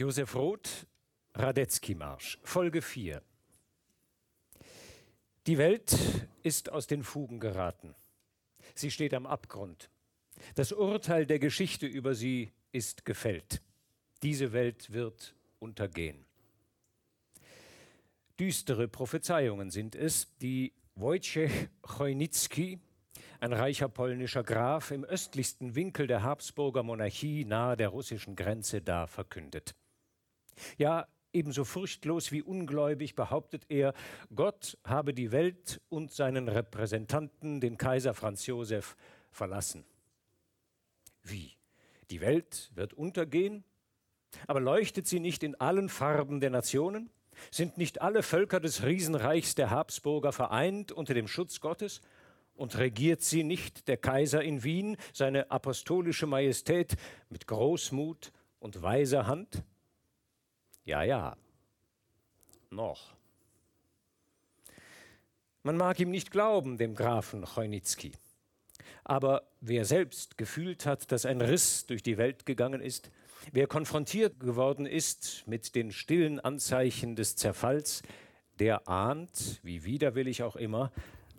Josef Roth, Radetzky-Marsch, Folge 4. Die Welt ist aus den Fugen geraten. Sie steht am Abgrund. Das Urteil der Geschichte über sie ist gefällt. Diese Welt wird untergehen. Düstere Prophezeiungen sind es, die Wojciech Chojnicki, ein reicher polnischer Graf im östlichsten Winkel der Habsburger Monarchie nahe der russischen Grenze da verkündet. Ja, ebenso furchtlos wie ungläubig behauptet er, Gott habe die Welt und seinen Repräsentanten, den Kaiser Franz Josef, verlassen. Wie? Die Welt wird untergehen? Aber leuchtet sie nicht in allen Farben der Nationen? Sind nicht alle Völker des Riesenreichs der Habsburger vereint unter dem Schutz Gottes? Und regiert sie nicht der Kaiser in Wien, seine apostolische Majestät, mit Großmut und weiser Hand? Ja, ja. Noch. Man mag ihm nicht glauben, dem Grafen Chojnicki. Aber wer selbst gefühlt hat, dass ein Riss durch die Welt gegangen ist, wer konfrontiert geworden ist mit den stillen Anzeichen des Zerfalls, der ahnt, wie widerwillig auch immer,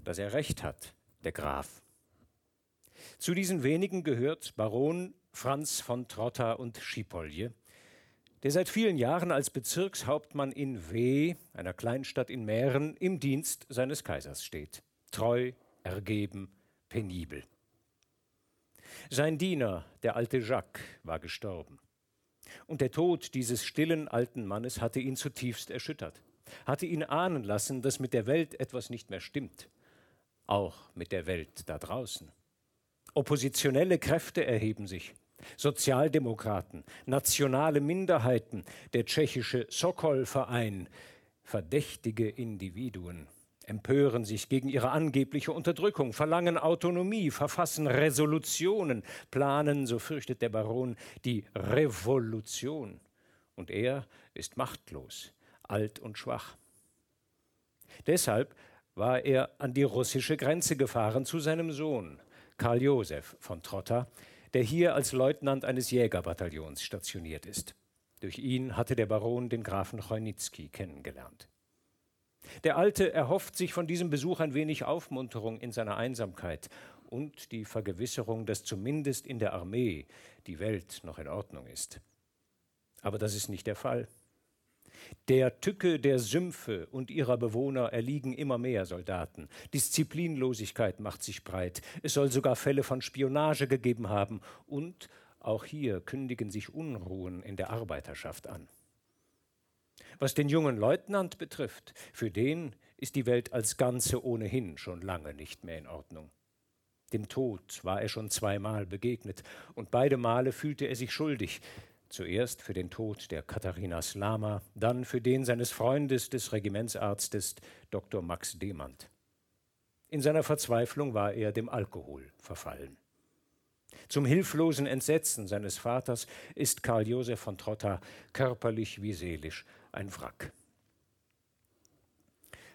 dass er recht hat, der Graf. Zu diesen wenigen gehört Baron Franz von Trotta und Schipolje, der seit vielen Jahren als Bezirkshauptmann in W, einer Kleinstadt in Mähren, im Dienst seines Kaisers steht. Treu, ergeben, penibel. Sein Diener, der alte Jacques, war gestorben. Und der Tod dieses stillen alten Mannes hatte ihn zutiefst erschüttert, hatte ihn ahnen lassen, dass mit der Welt etwas nicht mehr stimmt, auch mit der Welt da draußen. Oppositionelle Kräfte erheben sich, Sozialdemokraten, nationale Minderheiten, der tschechische Sokol-Verein, verdächtige Individuen empören sich gegen ihre angebliche Unterdrückung, verlangen Autonomie, verfassen Resolutionen, planen, so fürchtet der Baron, die Revolution. Und er ist machtlos, alt und schwach. Deshalb war er an die russische Grenze gefahren zu seinem Sohn, Karl Josef von Trotta, der hier als Leutnant eines Jägerbataillons stationiert ist. Durch ihn hatte der Baron den Grafen Chojnicki kennengelernt. Der Alte erhofft sich von diesem Besuch ein wenig Aufmunterung in seiner Einsamkeit und die Vergewisserung, dass zumindest in der Armee die Welt noch in Ordnung ist. Aber das ist nicht der Fall. Der Tücke der Sümpfe und ihrer Bewohner erliegen immer mehr Soldaten. Disziplinlosigkeit macht sich breit. Es soll sogar Fälle von Spionage gegeben haben. Und auch hier kündigen sich Unruhen in der Arbeiterschaft an. Was den jungen Leutnant betrifft, für den ist die Welt als Ganze ohnehin schon lange nicht mehr in Ordnung. Dem Tod war er schon zweimal begegnet, und beide Male fühlte er sich schuldig, zuerst für den Tod der Katharina Slama, dann für den seines Freundes, des Regimentsarztes Dr. Max Demand. In seiner Verzweiflung war er dem Alkohol verfallen. Zum hilflosen Entsetzen seines Vaters ist Karl Josef von Trotta körperlich wie seelisch ein Wrack.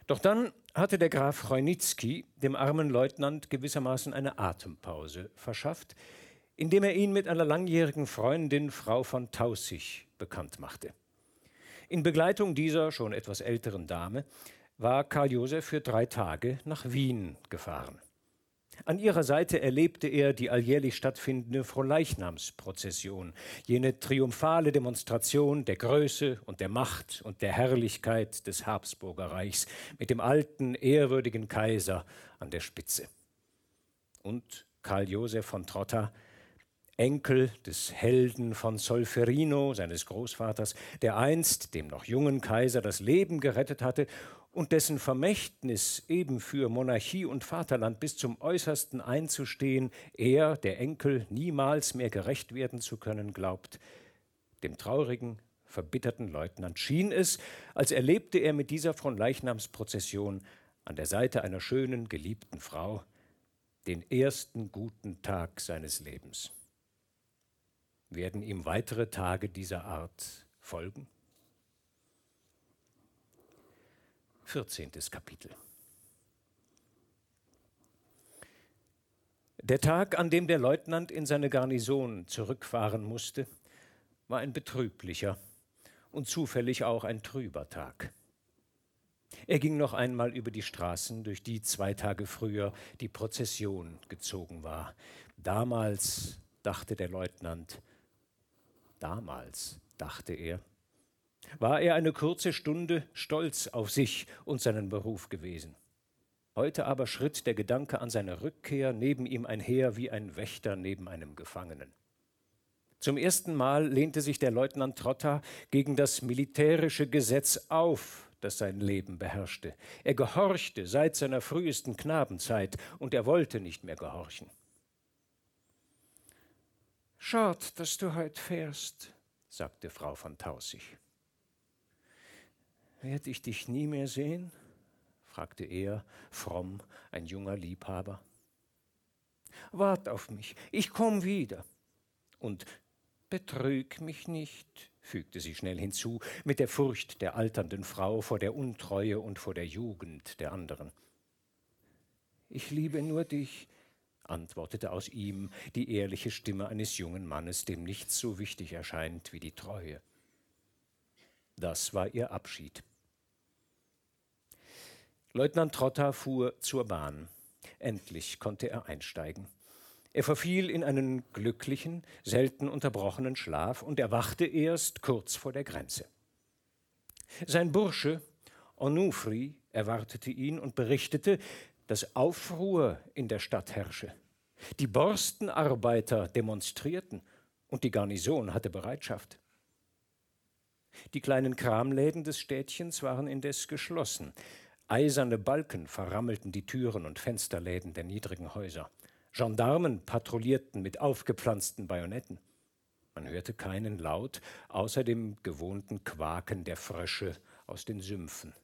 Doch dann hatte der Graf Chojnicki dem armen Leutnant gewissermaßen eine Atempause verschafft, indem er ihn mit einer langjährigen Freundin, Frau von Tausig, bekannt machte. In Begleitung dieser schon etwas älteren Dame war Karl Josef für drei Tage nach Wien gefahren. An ihrer Seite erlebte er die alljährlich stattfindende Fronleichnamsprozession, jene triumphale Demonstration der Größe und der Macht und der Herrlichkeit des Habsburger Reichs mit dem alten, ehrwürdigen Kaiser an der Spitze. Und Karl Josef von Trotta Enkel des Helden von Solferino, seines Großvaters, der einst dem noch jungen Kaiser das Leben gerettet hatte und dessen Vermächtnis eben für Monarchie und Vaterland bis zum äußersten einzustehen, er, der Enkel, niemals mehr gerecht werden zu können glaubt. Dem traurigen, verbitterten Leutnant schien es, als erlebte er mit dieser von Leichnamsprozession an der Seite einer schönen, geliebten Frau den ersten guten Tag seines Lebens. Werden ihm weitere Tage dieser Art folgen? 14. Kapitel. Der Tag, an dem der Leutnant in seine Garnison zurückfahren musste, war ein betrüblicher, und zufällig auch ein trüber Tag. Er ging noch einmal über die Straßen, durch die zwei Tage früher die Prozession gezogen war. Damals, dachte der Leutnant, damals, dachte er, war er eine kurze Stunde stolz auf sich und seinen Beruf gewesen. Heute aber schritt der Gedanke an seine Rückkehr neben ihm einher wie ein Wächter neben einem Gefangenen. Zum ersten Mal lehnte sich der Leutnant Trotta gegen das militärische Gesetz auf, das sein Leben beherrschte. Er gehorchte seit seiner frühesten Knabenzeit und er wollte nicht mehr gehorchen. Schad, dass du heut fährst, sagte Frau von Tausig. Werd ich dich nie mehr sehen? fragte er, fromm, ein junger Liebhaber. Wart auf mich, ich komm wieder. Und betrüg mich nicht, fügte sie schnell hinzu, mit der Furcht der alternden Frau vor der Untreue und vor der Jugend der anderen. Ich liebe nur dich, antwortete aus ihm die ehrliche Stimme eines jungen Mannes, dem nichts so wichtig erscheint wie die Treue. Das war ihr Abschied. Leutnant Trotta fuhr zur Bahn. Endlich konnte er einsteigen. Er verfiel in einen glücklichen, selten unterbrochenen Schlaf und erwachte erst kurz vor der Grenze. Sein Bursche Onufri erwartete ihn und berichtete, dass Aufruhr in der Stadt herrsche. Die Borstenarbeiter demonstrierten und die Garnison hatte Bereitschaft. Die kleinen Kramläden des Städtchens waren indes geschlossen. Eiserne Balken verrammelten die Türen und Fensterläden der niedrigen Häuser. Gendarmen patrouillierten mit aufgepflanzten Bajonetten. Man hörte keinen Laut außer dem gewohnten Quaken der Frösche aus den Sümpfen.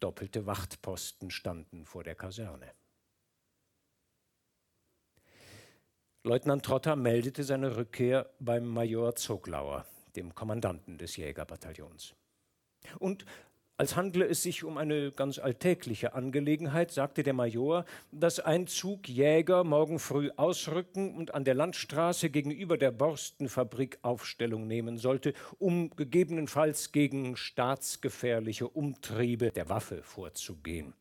Doppelte Wachtposten standen vor der Kaserne. Leutnant Trotter meldete seine Rückkehr beim Major Zoglauer, dem Kommandanten des Jägerbataillons. Und als handle es sich um eine ganz alltägliche Angelegenheit, sagte der Major, dass ein Zug Jäger morgen früh ausrücken und an der Landstraße gegenüber der Borstenfabrik Aufstellung nehmen sollte, um gegebenenfalls gegen staatsgefährliche Umtriebe der Waffe vorzugehen.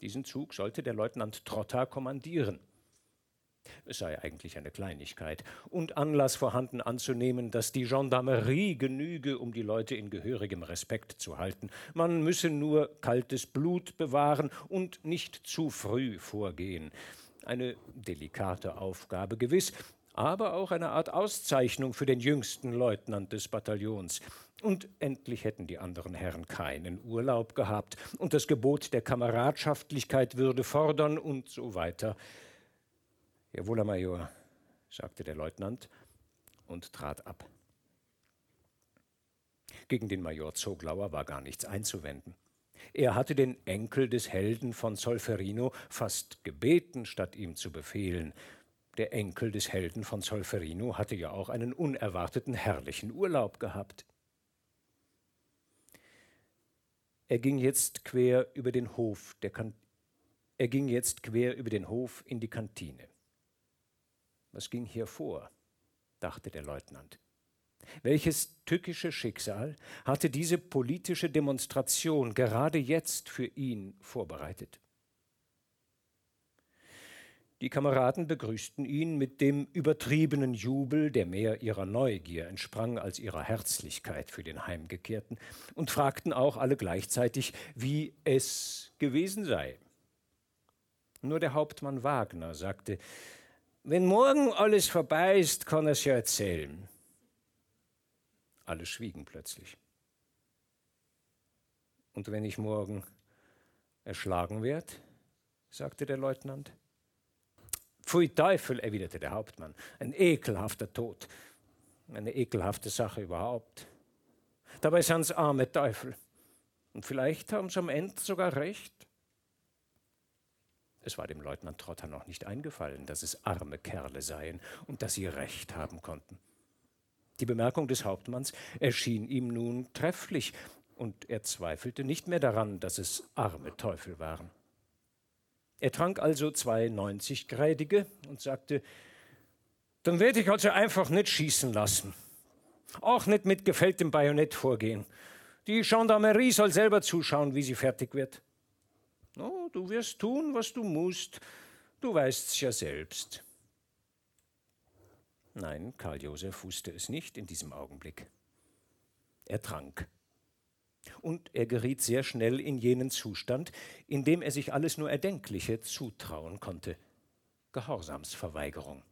Diesen Zug sollte der Leutnant Trotta kommandieren. Es sei eigentlich eine Kleinigkeit und Anlass vorhanden anzunehmen, dass die Gendarmerie genüge, um die Leute in gehörigem Respekt zu halten. Man müsse nur kaltes Blut bewahren und nicht zu früh vorgehen. Eine delikate Aufgabe gewiss, aber auch eine Art Auszeichnung für den jüngsten Leutnant des Bataillons. Und endlich hätten die anderen Herren keinen Urlaub gehabt, und das Gebot der Kameradschaftlichkeit würde fordern und so weiter. Jawohl, Herr Major, sagte der Leutnant und trat ab. Gegen den Major Zoglauer war gar nichts einzuwenden. Er hatte den Enkel des Helden von Solferino fast gebeten, statt ihm zu befehlen. Der Enkel des Helden von Solferino hatte ja auch einen unerwarteten herrlichen Urlaub gehabt. Er ging jetzt quer über den Hof der kan er ging jetzt quer über den Hof in die Kantine. Was ging hier vor? dachte der Leutnant. Welches tückische Schicksal hatte diese politische Demonstration gerade jetzt für ihn vorbereitet? Die Kameraden begrüßten ihn mit dem übertriebenen Jubel, der mehr ihrer Neugier entsprang als ihrer Herzlichkeit für den Heimgekehrten, und fragten auch alle gleichzeitig, wie es gewesen sei. Nur der Hauptmann Wagner sagte, wenn morgen alles vorbei ist, kann er es ja erzählen. Alle schwiegen plötzlich. Und wenn ich morgen erschlagen werde, sagte der Leutnant. Pfui Teufel, erwiderte der Hauptmann, ein ekelhafter Tod, eine ekelhafte Sache überhaupt. Dabei sind es arme Teufel. Und vielleicht haben sie am Ende sogar recht. Es war dem Leutnant Trotter noch nicht eingefallen, dass es arme Kerle seien und dass sie Recht haben konnten. Die Bemerkung des Hauptmanns erschien ihm nun trefflich, und er zweifelte nicht mehr daran, dass es arme Teufel waren. Er trank also zwei 90-Grädige und sagte, dann werde ich also einfach nicht schießen lassen. Auch nicht mit gefälltem Bajonett vorgehen. Die Gendarmerie soll selber zuschauen, wie sie fertig wird. Oh, du wirst tun, was du musst. Du weißt's ja selbst. Nein, Karl Josef wusste es nicht in diesem Augenblick. Er trank. Und er geriet sehr schnell in jenen Zustand, in dem er sich alles nur Erdenkliche zutrauen konnte. Gehorsamsverweigerung,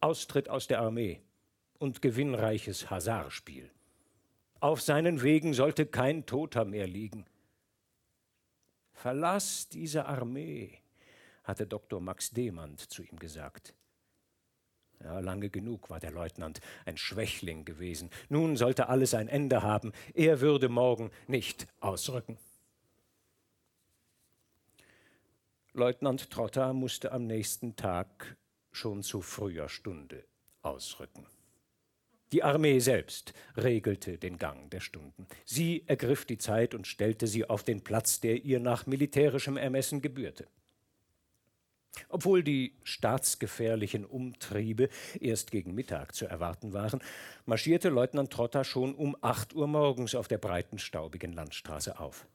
Austritt aus der Armee und gewinnreiches Hasardspiel. Auf seinen Wegen sollte kein Toter mehr liegen. Verlass diese Armee, hatte Dr. Max Demand zu ihm gesagt. Ja, lange genug war der Leutnant ein Schwächling gewesen. Nun sollte alles ein Ende haben. Er würde morgen nicht ausrücken. Leutnant Trotter musste am nächsten Tag schon zu früher Stunde ausrücken. Die Armee selbst regelte den Gang der Stunden. Sie ergriff die Zeit und stellte sie auf den Platz, der ihr nach militärischem Ermessen gebührte. Obwohl die staatsgefährlichen Umtriebe erst gegen Mittag zu erwarten waren, marschierte Leutnant Trotter schon um acht Uhr morgens auf der breiten, staubigen Landstraße auf.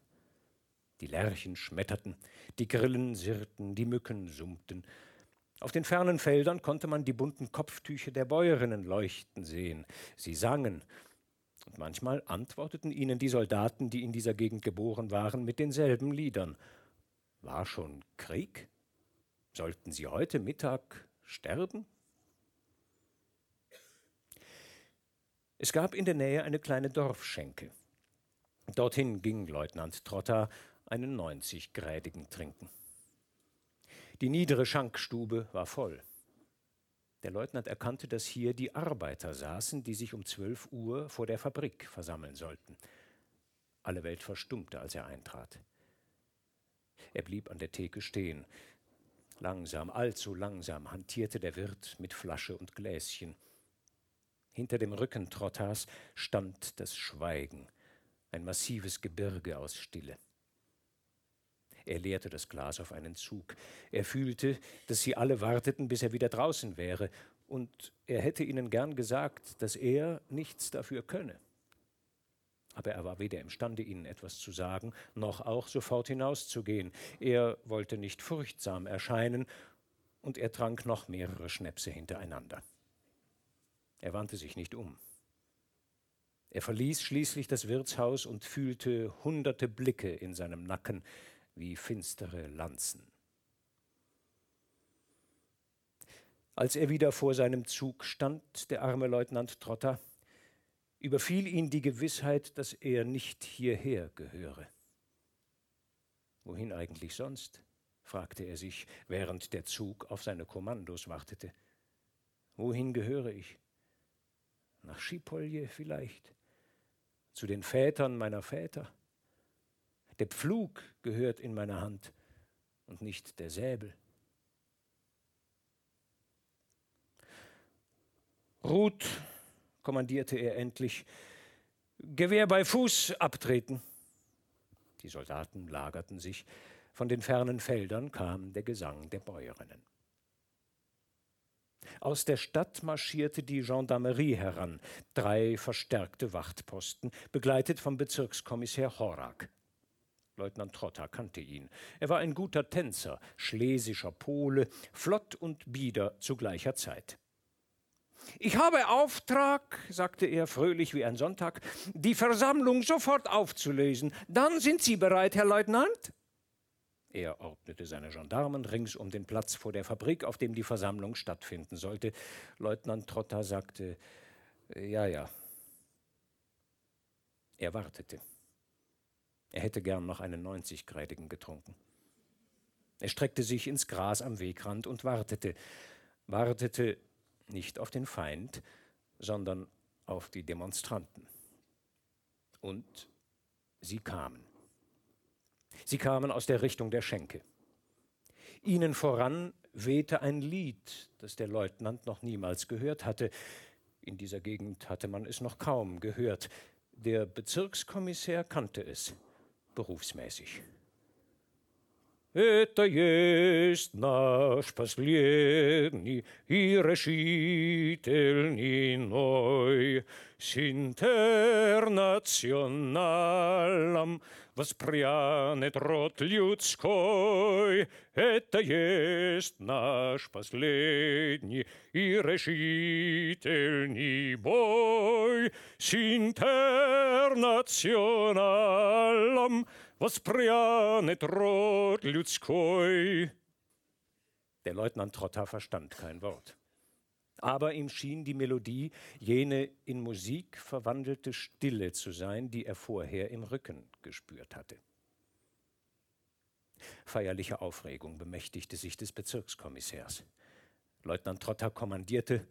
Die Lerchen schmetterten, die Grillen sirrten, die Mücken summten. Auf den fernen Feldern konnte man die bunten Kopftücher der Bäuerinnen leuchten sehen. Sie sangen, und manchmal antworteten ihnen die Soldaten, die in dieser Gegend geboren waren, mit denselben Liedern. War schon Krieg? Sollten Sie heute Mittag sterben? Es gab in der Nähe eine kleine Dorfschenke. Dorthin ging Leutnant Trotter einen 90-grädigen trinken. Die niedere Schankstube war voll. Der Leutnant erkannte, dass hier die Arbeiter saßen, die sich um zwölf Uhr vor der Fabrik versammeln sollten. Alle Welt verstummte, als er eintrat. Er blieb an der Theke stehen. Langsam, allzu langsam hantierte der Wirt mit Flasche und Gläschen. Hinter dem Rücken Trottas stand das Schweigen, ein massives Gebirge aus Stille. Er leerte das Glas auf einen Zug. Er fühlte, dass sie alle warteten, bis er wieder draußen wäre, und er hätte ihnen gern gesagt, dass er nichts dafür könne aber er war weder imstande, ihnen etwas zu sagen, noch auch sofort hinauszugehen. Er wollte nicht furchtsam erscheinen, und er trank noch mehrere Schnäpse hintereinander. Er wandte sich nicht um. Er verließ schließlich das Wirtshaus und fühlte hunderte Blicke in seinem Nacken wie finstere Lanzen. Als er wieder vor seinem Zug stand, der arme Leutnant Trotter, überfiel ihn die Gewissheit, dass er nicht hierher gehöre. Wohin eigentlich sonst? fragte er sich, während der Zug auf seine Kommandos wartete. Wohin gehöre ich? Nach Schipolje vielleicht? Zu den Vätern meiner Väter? Der Pflug gehört in meiner Hand und nicht der Säbel. Ruth kommandierte er endlich, Gewehr bei Fuß abtreten. Die Soldaten lagerten sich, von den fernen Feldern kam der Gesang der Bäuerinnen. Aus der Stadt marschierte die Gendarmerie heran, drei verstärkte Wachtposten, begleitet vom Bezirkskommissär Horak. Leutnant Trotter kannte ihn. Er war ein guter Tänzer, schlesischer Pole, flott und bieder zu gleicher Zeit. Ich habe Auftrag, sagte er fröhlich wie ein Sonntag, die Versammlung sofort aufzulösen. Dann sind Sie bereit, Herr Leutnant? Er ordnete seine Gendarmen rings um den Platz vor der Fabrik, auf dem die Versammlung stattfinden sollte. Leutnant Trotter sagte, ja, ja. Er wartete. Er hätte gern noch einen 90-Grädigen getrunken. Er streckte sich ins Gras am Wegrand und wartete, wartete, nicht auf den Feind, sondern auf die Demonstranten. Und sie kamen. Sie kamen aus der Richtung der Schenke. Ihnen voran wehte ein Lied, das der Leutnant noch niemals gehört hatte. In dieser Gegend hatte man es noch kaum gehört. Der Bezirkskommissär kannte es berufsmäßig. Это есть наш последний и решительный ной с интернационалом воспрянет род людской. Это есть наш последний и решительный бой с интернационалом воспрянет род людской. Der Leutnant Trotter verstand kein Wort. Aber ihm schien die Melodie jene in Musik verwandelte Stille zu sein, die er vorher im Rücken gespürt hatte. Feierliche Aufregung bemächtigte sich des Bezirkskommissärs. Leutnant Trotter kommandierte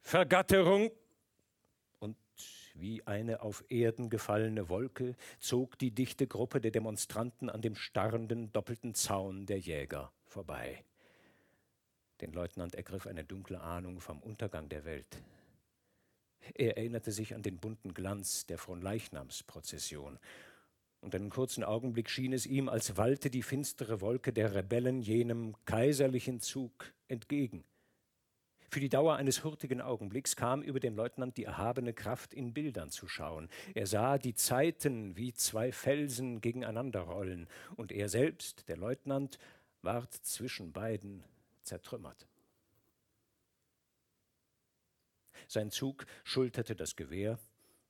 Vergatterung und wie eine auf Erden gefallene Wolke zog die dichte Gruppe der Demonstranten an dem starrenden doppelten Zaun der Jäger vorbei. Den Leutnant ergriff eine dunkle Ahnung vom Untergang der Welt. Er erinnerte sich an den bunten Glanz der Fronleichnamsprozession, und einen kurzen Augenblick schien es ihm, als wallte die finstere Wolke der Rebellen jenem kaiserlichen Zug entgegen. Für die Dauer eines hurtigen Augenblicks kam über dem Leutnant die erhabene Kraft, in Bildern zu schauen. Er sah die Zeiten wie zwei Felsen gegeneinander rollen, und er selbst, der Leutnant, ward zwischen beiden zertrümmert. Sein Zug schulterte das Gewehr,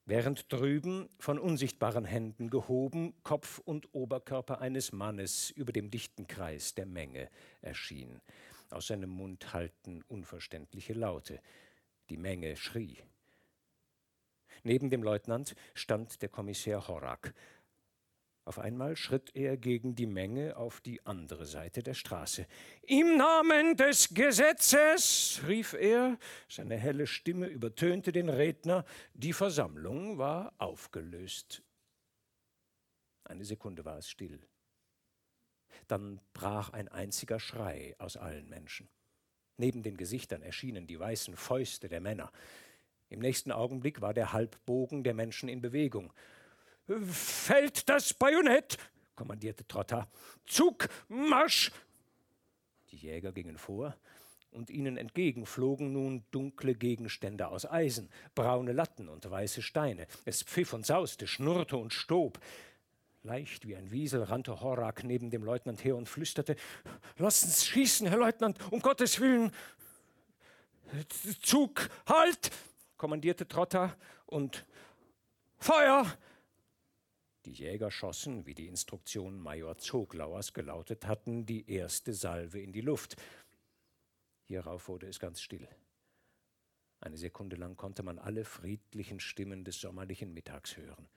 während drüben von unsichtbaren Händen gehoben Kopf und Oberkörper eines Mannes über dem dichten Kreis der Menge erschien. Aus seinem Mund hallten unverständliche Laute. Die Menge schrie. Neben dem Leutnant stand der Kommissär Horak, auf einmal schritt er gegen die Menge auf die andere Seite der Straße. Im Namen des Gesetzes, rief er, seine helle Stimme übertönte den Redner, die Versammlung war aufgelöst. Eine Sekunde war es still. Dann brach ein einziger Schrei aus allen Menschen. Neben den Gesichtern erschienen die weißen Fäuste der Männer. Im nächsten Augenblick war der Halbbogen der Menschen in Bewegung. Fällt das Bajonett, kommandierte Trotter. Zug, Marsch! Die Jäger gingen vor, und ihnen entgegen flogen nun dunkle Gegenstände aus Eisen, braune Latten und weiße Steine. Es pfiff und sauste, schnurrte und stob. Leicht wie ein Wiesel rannte Horak neben dem Leutnant her und flüsterte: Lasst uns schießen, Herr Leutnant, um Gottes Willen! Zug, halt! kommandierte Trotter und Feuer! Die Jäger schossen, wie die Instruktionen Major Zoglauers gelautet hatten, die erste Salve in die Luft. Hierauf wurde es ganz still. Eine Sekunde lang konnte man alle friedlichen Stimmen des sommerlichen Mittags hören.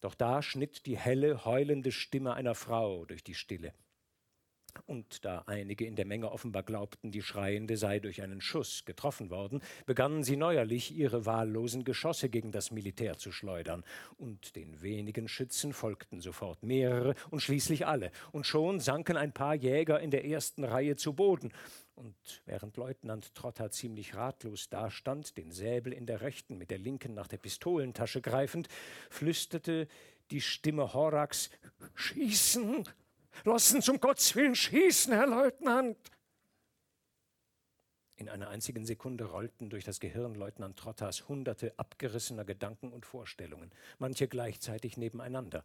Doch da schnitt die helle, heulende Stimme einer Frau durch die Stille. Und da einige in der Menge offenbar glaubten, die Schreiende sei durch einen Schuss getroffen worden, begannen sie neuerlich ihre wahllosen Geschosse gegen das Militär zu schleudern, und den wenigen Schützen folgten sofort mehrere und schließlich alle, und schon sanken ein paar Jäger in der ersten Reihe zu Boden, und während Leutnant Trotter ziemlich ratlos dastand, den Säbel in der rechten, mit der linken nach der Pistolentasche greifend, flüsterte die Stimme Horaks Schießen. Lassen zum Gottes Willen schießen, Herr Leutnant! In einer einzigen Sekunde rollten durch das Gehirn Leutnant Trotters hunderte abgerissener Gedanken und Vorstellungen, manche gleichzeitig nebeneinander.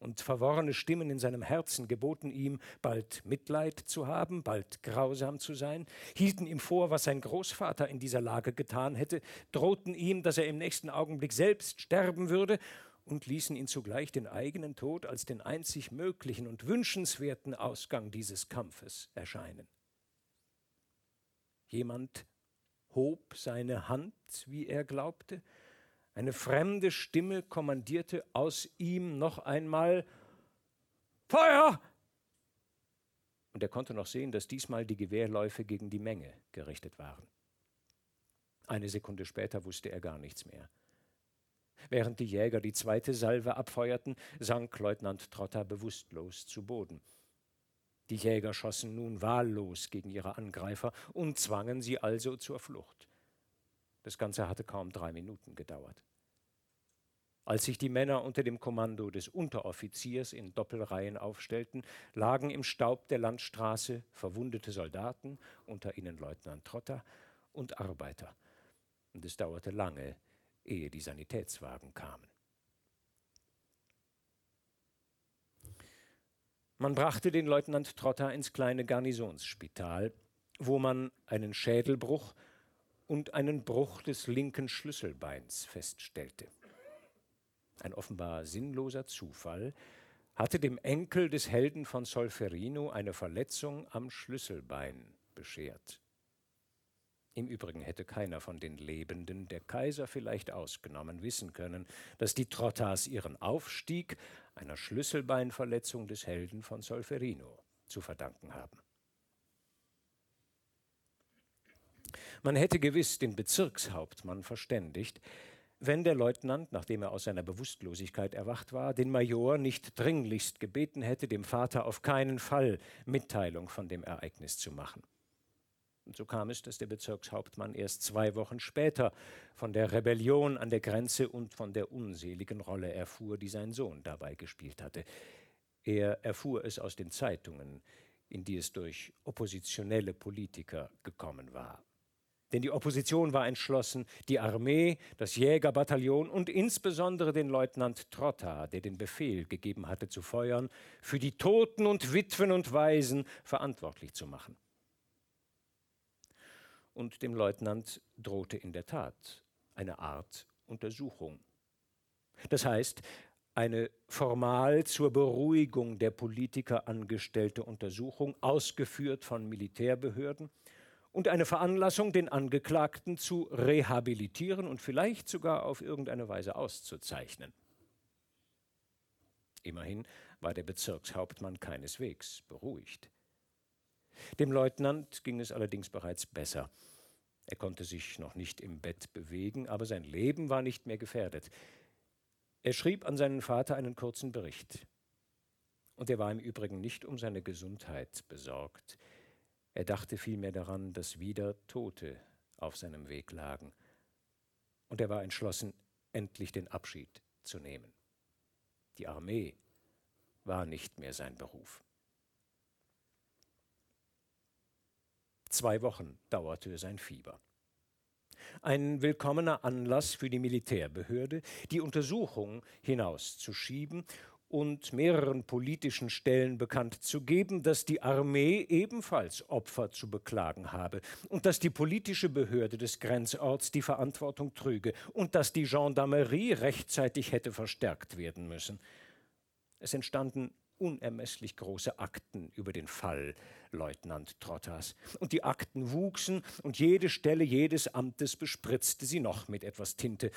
Und verworrene Stimmen in seinem Herzen geboten ihm, bald Mitleid zu haben, bald grausam zu sein, hielten ihm vor, was sein Großvater in dieser Lage getan hätte, drohten ihm, dass er im nächsten Augenblick selbst sterben würde und ließen ihn zugleich den eigenen Tod als den einzig möglichen und wünschenswerten Ausgang dieses Kampfes erscheinen. Jemand hob seine Hand, wie er glaubte, eine fremde Stimme kommandierte aus ihm noch einmal Feuer! Und er konnte noch sehen, dass diesmal die Gewehrläufe gegen die Menge gerichtet waren. Eine Sekunde später wusste er gar nichts mehr. Während die Jäger die zweite Salve abfeuerten, sank Leutnant Trotter bewusstlos zu Boden. Die Jäger schossen nun wahllos gegen ihre Angreifer und zwangen sie also zur Flucht. Das Ganze hatte kaum drei Minuten gedauert. Als sich die Männer unter dem Kommando des Unteroffiziers in Doppelreihen aufstellten, lagen im Staub der Landstraße verwundete Soldaten, unter ihnen Leutnant Trotter, und Arbeiter. Und es dauerte lange, ehe die Sanitätswagen kamen. Man brachte den Leutnant Trotter ins kleine Garnisonsspital, wo man einen Schädelbruch und einen Bruch des linken Schlüsselbeins feststellte. Ein offenbar sinnloser Zufall hatte dem Enkel des Helden von Solferino eine Verletzung am Schlüsselbein beschert. Im Übrigen hätte keiner von den Lebenden, der Kaiser vielleicht ausgenommen, wissen können, dass die Trottas ihren Aufstieg einer Schlüsselbeinverletzung des Helden von Solferino zu verdanken haben. Man hätte gewiss den Bezirkshauptmann verständigt, wenn der Leutnant, nachdem er aus seiner Bewusstlosigkeit erwacht war, den Major nicht dringlichst gebeten hätte, dem Vater auf keinen Fall Mitteilung von dem Ereignis zu machen. Und so kam es, dass der Bezirkshauptmann erst zwei Wochen später von der Rebellion an der Grenze und von der unseligen Rolle erfuhr, die sein Sohn dabei gespielt hatte. Er erfuhr es aus den Zeitungen, in die es durch oppositionelle Politiker gekommen war. Denn die Opposition war entschlossen, die Armee, das Jägerbataillon und insbesondere den Leutnant Trotta, der den Befehl gegeben hatte zu feuern, für die Toten und Witwen und Waisen verantwortlich zu machen und dem Leutnant drohte in der Tat eine Art Untersuchung. Das heißt, eine formal zur Beruhigung der Politiker angestellte Untersuchung, ausgeführt von Militärbehörden, und eine Veranlassung, den Angeklagten zu rehabilitieren und vielleicht sogar auf irgendeine Weise auszuzeichnen. Immerhin war der Bezirkshauptmann keineswegs beruhigt. Dem Leutnant ging es allerdings bereits besser. Er konnte sich noch nicht im Bett bewegen, aber sein Leben war nicht mehr gefährdet. Er schrieb an seinen Vater einen kurzen Bericht. Und er war im Übrigen nicht um seine Gesundheit besorgt. Er dachte vielmehr daran, dass wieder Tote auf seinem Weg lagen. Und er war entschlossen, endlich den Abschied zu nehmen. Die Armee war nicht mehr sein Beruf. Zwei Wochen dauerte sein Fieber. Ein willkommener Anlass für die Militärbehörde, die Untersuchung hinauszuschieben und mehreren politischen Stellen bekannt zu geben, dass die Armee ebenfalls Opfer zu beklagen habe und dass die politische Behörde des Grenzorts die Verantwortung trüge und dass die Gendarmerie rechtzeitig hätte verstärkt werden müssen. Es entstanden unermesslich große Akten über den Fall Leutnant Trottas. Und die Akten wuchsen und jede Stelle jedes Amtes bespritzte sie noch mit etwas Tinte.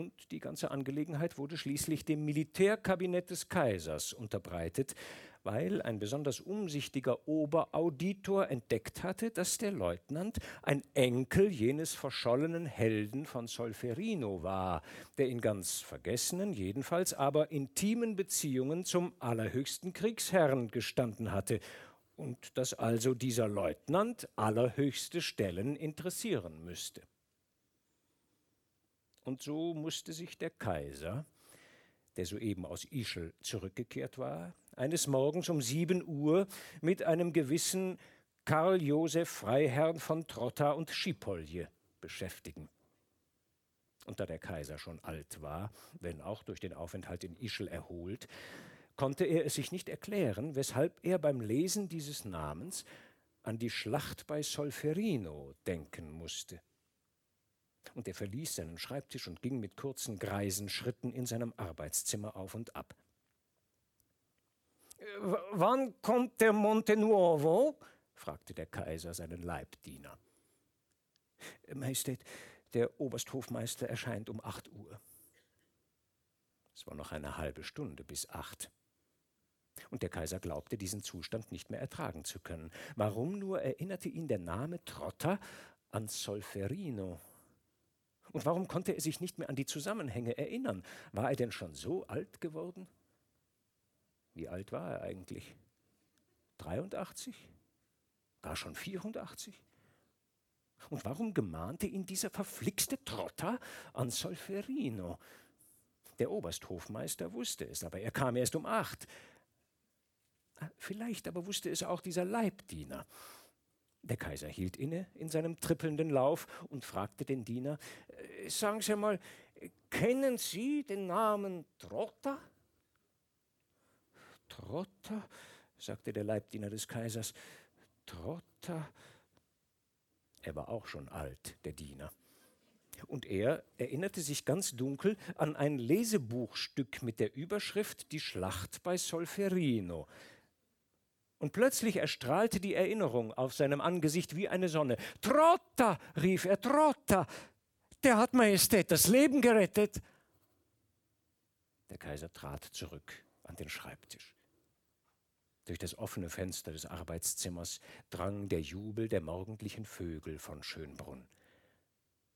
Und die ganze Angelegenheit wurde schließlich dem Militärkabinett des Kaisers unterbreitet, weil ein besonders umsichtiger Oberauditor entdeckt hatte, dass der Leutnant ein Enkel jenes verschollenen Helden von Solferino war, der in ganz vergessenen, jedenfalls aber intimen Beziehungen zum allerhöchsten Kriegsherrn gestanden hatte und dass also dieser Leutnant allerhöchste Stellen interessieren müsste. Und so musste sich der Kaiser, der soeben aus Ischl zurückgekehrt war, eines Morgens um sieben Uhr mit einem gewissen Karl Josef Freiherrn von Trotta und Schipolje beschäftigen. Und da der Kaiser schon alt war, wenn auch durch den Aufenthalt in Ischl erholt, konnte er es sich nicht erklären, weshalb er beim Lesen dieses Namens an die Schlacht bei Solferino denken musste. Und er verließ seinen Schreibtisch und ging mit kurzen, greisen Schritten in seinem Arbeitszimmer auf und ab. Wann kommt der Monte Nuovo? fragte der Kaiser seinen Leibdiener. Majestät, der Obersthofmeister erscheint um acht Uhr. Es war noch eine halbe Stunde bis acht. Und der Kaiser glaubte, diesen Zustand nicht mehr ertragen zu können. Warum nur erinnerte ihn der Name Trotta an Solferino? Und warum konnte er sich nicht mehr an die Zusammenhänge erinnern? War er denn schon so alt geworden? Wie alt war er eigentlich? 83? Gar schon 84? Und warum gemahnte ihn dieser verflixte Trotter an Solferino? Der Obersthofmeister wusste es, aber er kam erst um acht. Vielleicht aber wusste es auch dieser Leibdiener. Der Kaiser hielt inne in seinem trippelnden Lauf und fragte den Diener, äh, sagen Sie mal, kennen Sie den Namen Trotta? Trotta, sagte der Leibdiener des Kaisers, Trotta. Er war auch schon alt, der Diener. Und er erinnerte sich ganz dunkel an ein Lesebuchstück mit der Überschrift Die Schlacht bei Solferino. Und plötzlich erstrahlte die Erinnerung auf seinem Angesicht wie eine Sonne. Trotta, rief er, Trotta, der hat Majestät das Leben gerettet. Der Kaiser trat zurück an den Schreibtisch. Durch das offene Fenster des Arbeitszimmers drang der Jubel der morgendlichen Vögel von Schönbrunn.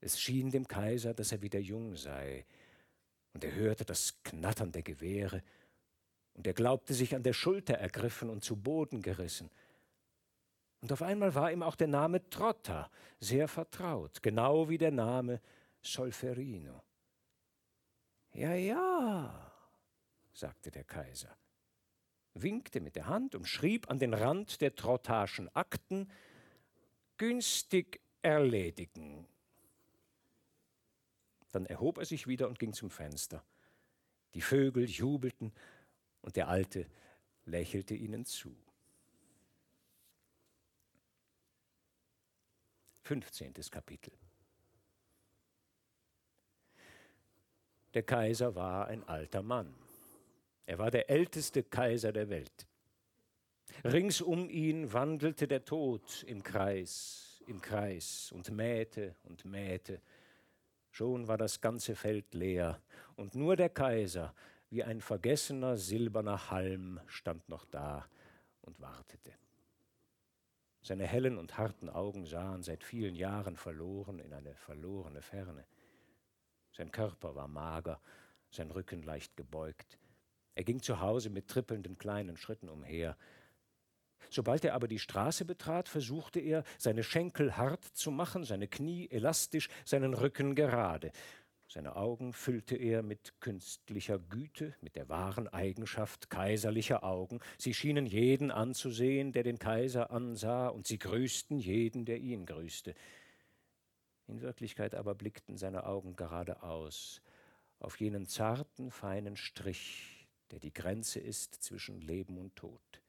Es schien dem Kaiser, dass er wieder jung sei, und er hörte das Knattern der Gewehre und er glaubte sich an der Schulter ergriffen und zu Boden gerissen. Und auf einmal war ihm auch der Name Trotta sehr vertraut, genau wie der Name Solferino. Ja, ja, sagte der Kaiser, winkte mit der Hand und schrieb an den Rand der Trottaschen Akten günstig erledigen. Dann erhob er sich wieder und ging zum Fenster. Die Vögel jubelten und der Alte lächelte ihnen zu. 15. Kapitel. Der Kaiser war ein alter Mann. Er war der älteste Kaiser der Welt. Rings um ihn wandelte der Tod im Kreis, im Kreis und mähte und mähte. Schon war das ganze Feld leer und nur der Kaiser wie ein vergessener silberner Halm stand noch da und wartete. Seine hellen und harten Augen sahen seit vielen Jahren verloren in eine verlorene Ferne. Sein Körper war mager, sein Rücken leicht gebeugt. Er ging zu Hause mit trippelnden kleinen Schritten umher. Sobald er aber die Straße betrat, versuchte er, seine Schenkel hart zu machen, seine Knie elastisch, seinen Rücken gerade. Seine Augen füllte er mit künstlicher Güte, mit der wahren Eigenschaft kaiserlicher Augen. Sie schienen jeden anzusehen, der den Kaiser ansah, und sie grüßten jeden, der ihn grüßte. In Wirklichkeit aber blickten seine Augen geradeaus auf jenen zarten, feinen Strich, der die Grenze ist zwischen Leben und Tod,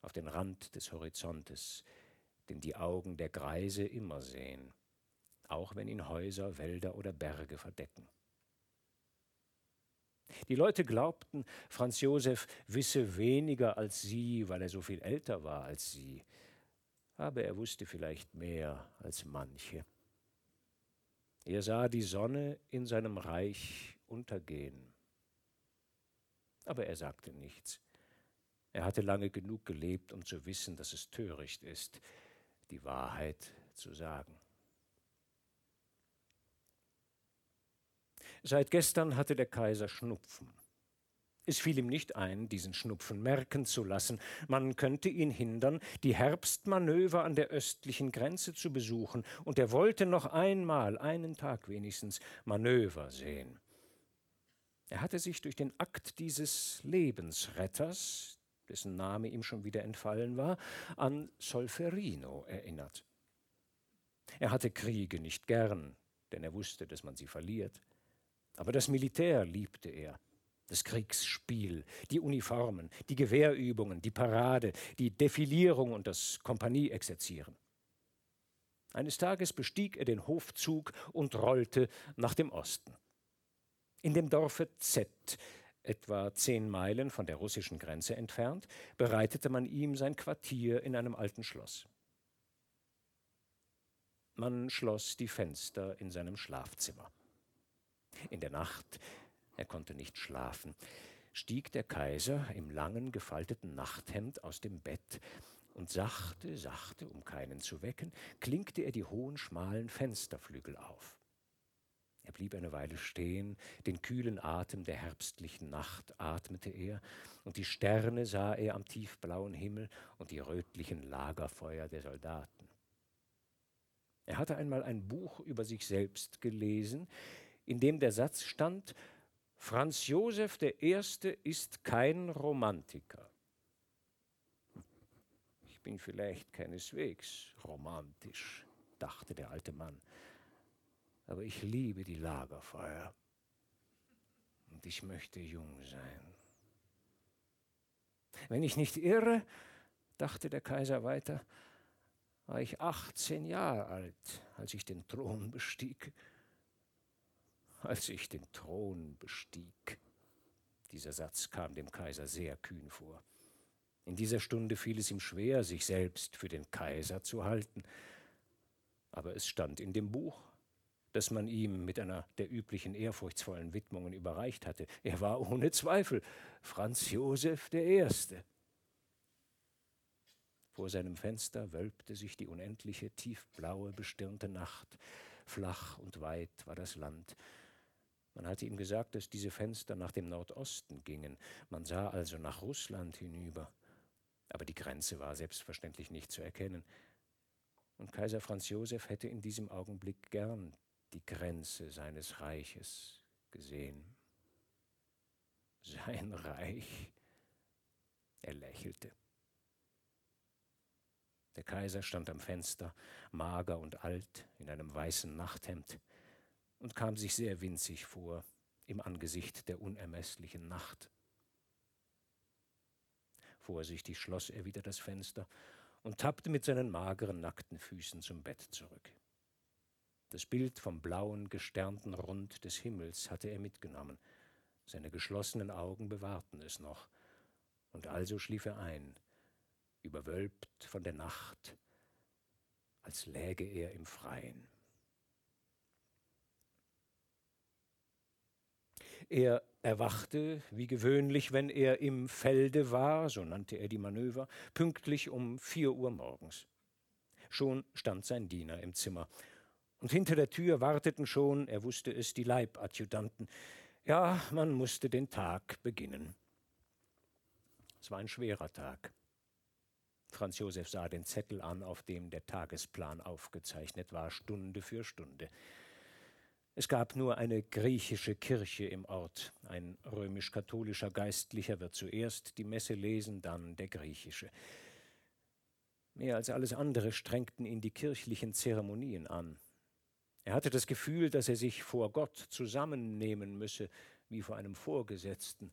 auf den Rand des Horizontes, den die Augen der Greise immer sehen auch wenn ihn Häuser, Wälder oder Berge verdecken. Die Leute glaubten, Franz Josef wisse weniger als sie, weil er so viel älter war als sie. Aber er wusste vielleicht mehr als manche. Er sah die Sonne in seinem Reich untergehen. Aber er sagte nichts. Er hatte lange genug gelebt, um zu wissen, dass es töricht ist, die Wahrheit zu sagen. Seit gestern hatte der Kaiser Schnupfen. Es fiel ihm nicht ein, diesen Schnupfen merken zu lassen. Man könnte ihn hindern, die Herbstmanöver an der östlichen Grenze zu besuchen, und er wollte noch einmal, einen Tag wenigstens, Manöver sehen. Er hatte sich durch den Akt dieses Lebensretters, dessen Name ihm schon wieder entfallen war, an Solferino erinnert. Er hatte Kriege nicht gern, denn er wusste, dass man sie verliert. Aber das Militär liebte er. Das Kriegsspiel, die Uniformen, die Gewehrübungen, die Parade, die Defilierung und das Kompanieexerzieren. Eines Tages bestieg er den Hofzug und rollte nach dem Osten. In dem Dorfe Z, etwa zehn Meilen von der russischen Grenze entfernt, bereitete man ihm sein Quartier in einem alten Schloss. Man schloss die Fenster in seinem Schlafzimmer. In der Nacht, er konnte nicht schlafen, stieg der Kaiser im langen gefalteten Nachthemd aus dem Bett, und sachte, sachte, um keinen zu wecken, klinkte er die hohen, schmalen Fensterflügel auf. Er blieb eine Weile stehen, den kühlen Atem der herbstlichen Nacht atmete er, und die Sterne sah er am tiefblauen Himmel und die rötlichen Lagerfeuer der Soldaten. Er hatte einmal ein Buch über sich selbst gelesen, in dem der Satz stand, Franz Josef I. ist kein Romantiker. Ich bin vielleicht keineswegs romantisch, dachte der alte Mann, aber ich liebe die Lagerfeuer und ich möchte jung sein. Wenn ich nicht irre, dachte der Kaiser weiter, war ich 18 Jahre alt, als ich den Thron bestieg als ich den Thron bestieg. Dieser Satz kam dem Kaiser sehr kühn vor. In dieser Stunde fiel es ihm schwer, sich selbst für den Kaiser zu halten. Aber es stand in dem Buch, das man ihm mit einer der üblichen ehrfurchtsvollen Widmungen überreicht hatte. Er war ohne Zweifel Franz Josef I. Vor seinem Fenster wölbte sich die unendliche, tiefblaue, bestirnte Nacht. Flach und weit war das Land. Man hatte ihm gesagt, dass diese Fenster nach dem Nordosten gingen. Man sah also nach Russland hinüber. Aber die Grenze war selbstverständlich nicht zu erkennen. Und Kaiser Franz Josef hätte in diesem Augenblick gern die Grenze seines Reiches gesehen. Sein Reich. Er lächelte. Der Kaiser stand am Fenster, mager und alt, in einem weißen Nachthemd und kam sich sehr winzig vor im Angesicht der unermesslichen Nacht. Vorsichtig schloss er wieder das Fenster und tappte mit seinen mageren, nackten Füßen zum Bett zurück. Das Bild vom blauen, gesternten Rund des Himmels hatte er mitgenommen. Seine geschlossenen Augen bewahrten es noch. Und also schlief er ein, überwölbt von der Nacht, als läge er im Freien. Er erwachte, wie gewöhnlich, wenn er im Felde war, so nannte er die Manöver, pünktlich um vier Uhr morgens. Schon stand sein Diener im Zimmer. Und hinter der Tür warteten schon, er wusste es, die Leibadjutanten. Ja, man musste den Tag beginnen. Es war ein schwerer Tag. Franz Josef sah den Zettel an, auf dem der Tagesplan aufgezeichnet war, Stunde für Stunde. Es gab nur eine griechische Kirche im Ort. Ein römisch-katholischer Geistlicher wird zuerst die Messe lesen, dann der griechische. Mehr als alles andere strengten ihn die kirchlichen Zeremonien an. Er hatte das Gefühl, dass er sich vor Gott zusammennehmen müsse, wie vor einem Vorgesetzten,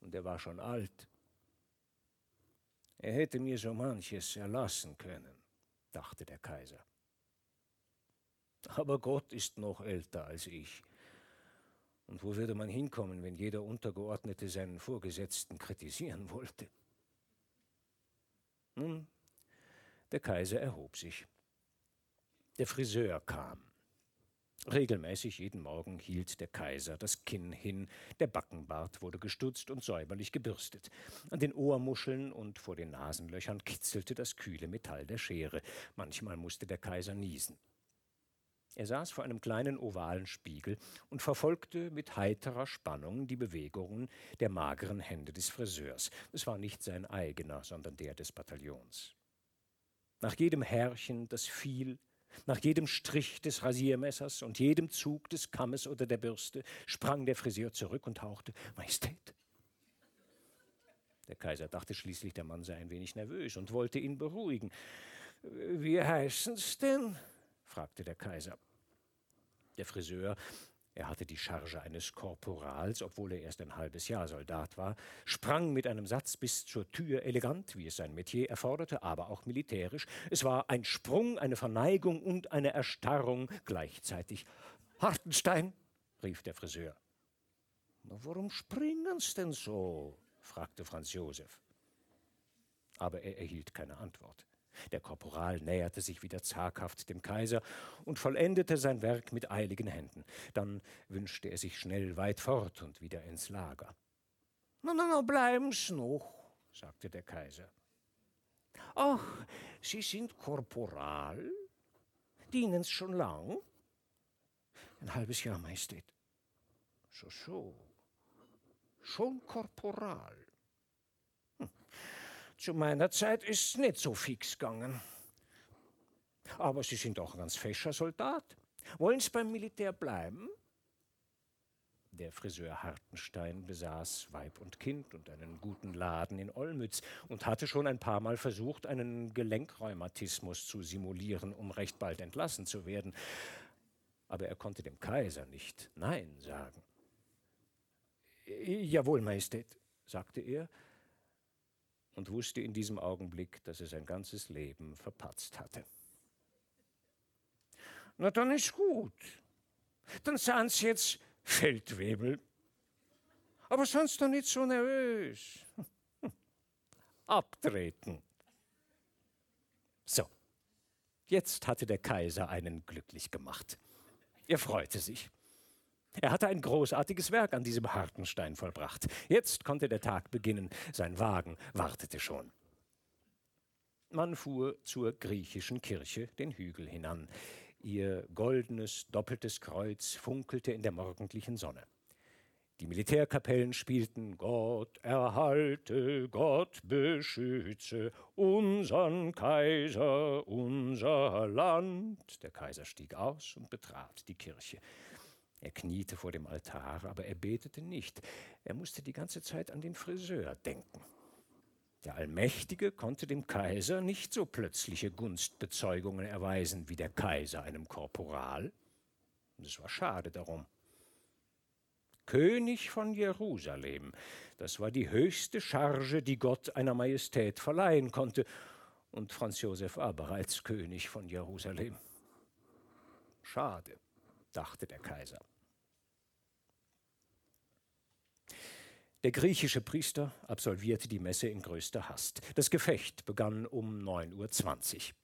und er war schon alt. Er hätte mir so manches erlassen können, dachte der Kaiser. Aber Gott ist noch älter als ich. Und wo würde man hinkommen, wenn jeder Untergeordnete seinen Vorgesetzten kritisieren wollte? Nun, der Kaiser erhob sich. Der Friseur kam. Regelmäßig jeden Morgen hielt der Kaiser das Kinn hin, der Backenbart wurde gestutzt und säuberlich gebürstet. An den Ohrmuscheln und vor den Nasenlöchern kitzelte das kühle Metall der Schere. Manchmal musste der Kaiser niesen. Er saß vor einem kleinen ovalen Spiegel und verfolgte mit heiterer Spannung die Bewegungen der mageren Hände des Friseurs. Es war nicht sein eigener, sondern der des Bataillons. Nach jedem Härchen, das fiel, nach jedem Strich des Rasiermessers und jedem Zug des Kammes oder der Bürste sprang der Friseur zurück und hauchte Majestät. Der Kaiser dachte schließlich, der Mann sei ein wenig nervös und wollte ihn beruhigen. Wie heißen's denn? Fragte der Kaiser. Der Friseur, er hatte die Charge eines Korporals, obwohl er erst ein halbes Jahr Soldat war, sprang mit einem Satz bis zur Tür, elegant, wie es sein Metier erforderte, aber auch militärisch. Es war ein Sprung, eine Verneigung und eine Erstarrung gleichzeitig. Hartenstein, rief der Friseur. Warum springen's denn so? fragte Franz Josef. Aber er erhielt keine Antwort. Der Korporal näherte sich wieder zaghaft dem Kaiser und vollendete sein Werk mit eiligen Händen. Dann wünschte er sich schnell weit fort und wieder ins Lager. Na, na, na, bleiben's noch, sagte der Kaiser. Ach, Sie sind Korporal? Dienen's schon lang? Ein halbes Jahr, Majestät. So, so. Schon Korporal. Zu meiner Zeit ist es nicht so fix gegangen. Aber Sie sind doch ein ganz fescher Soldat. Wollen Sie beim Militär bleiben? Der Friseur Hartenstein besaß Weib und Kind und einen guten Laden in Olmütz und hatte schon ein paar Mal versucht, einen Gelenkrheumatismus zu simulieren, um recht bald entlassen zu werden. Aber er konnte dem Kaiser nicht Nein sagen. Jawohl, Majestät, sagte er und wusste in diesem Augenblick, dass er sein ganzes Leben verpatzt hatte. Na, dann ist gut. Dann sahen Sie jetzt Feldwebel. Aber sonst doch nicht so nervös. Abtreten. So, jetzt hatte der Kaiser einen glücklich gemacht. Er freute sich. Er hatte ein großartiges Werk an diesem Hartenstein vollbracht. Jetzt konnte der Tag beginnen. Sein Wagen wartete schon. Man fuhr zur griechischen Kirche den Hügel hinan. Ihr goldenes, doppeltes Kreuz funkelte in der morgendlichen Sonne. Die Militärkapellen spielten Gott erhalte, Gott beschütze unseren Kaiser, unser Land. Der Kaiser stieg aus und betrat die Kirche. Er kniete vor dem Altar, aber er betete nicht. Er musste die ganze Zeit an den Friseur denken. Der Allmächtige konnte dem Kaiser nicht so plötzliche Gunstbezeugungen erweisen wie der Kaiser einem Korporal. Es war schade darum. König von Jerusalem, das war die höchste Charge, die Gott einer Majestät verleihen konnte, und Franz Josef war bereits König von Jerusalem. Schade, dachte der Kaiser. Der griechische Priester absolvierte die Messe in größter Hast. Das Gefecht begann um 9.20 Uhr.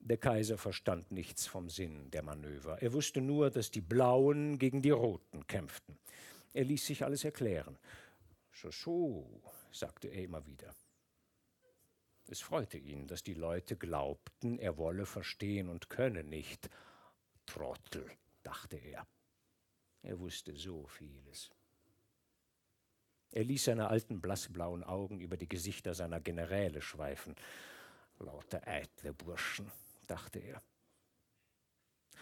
Der Kaiser verstand nichts vom Sinn der Manöver. Er wusste nur, dass die Blauen gegen die Roten kämpften. Er ließ sich alles erklären. So, so, sagte er immer wieder. Es freute ihn, dass die Leute glaubten, er wolle verstehen und könne nicht. Trottel, dachte er. Er wusste so vieles. Er ließ seine alten blassblauen Augen über die Gesichter seiner Generäle schweifen. Lauter eitle Burschen, dachte er.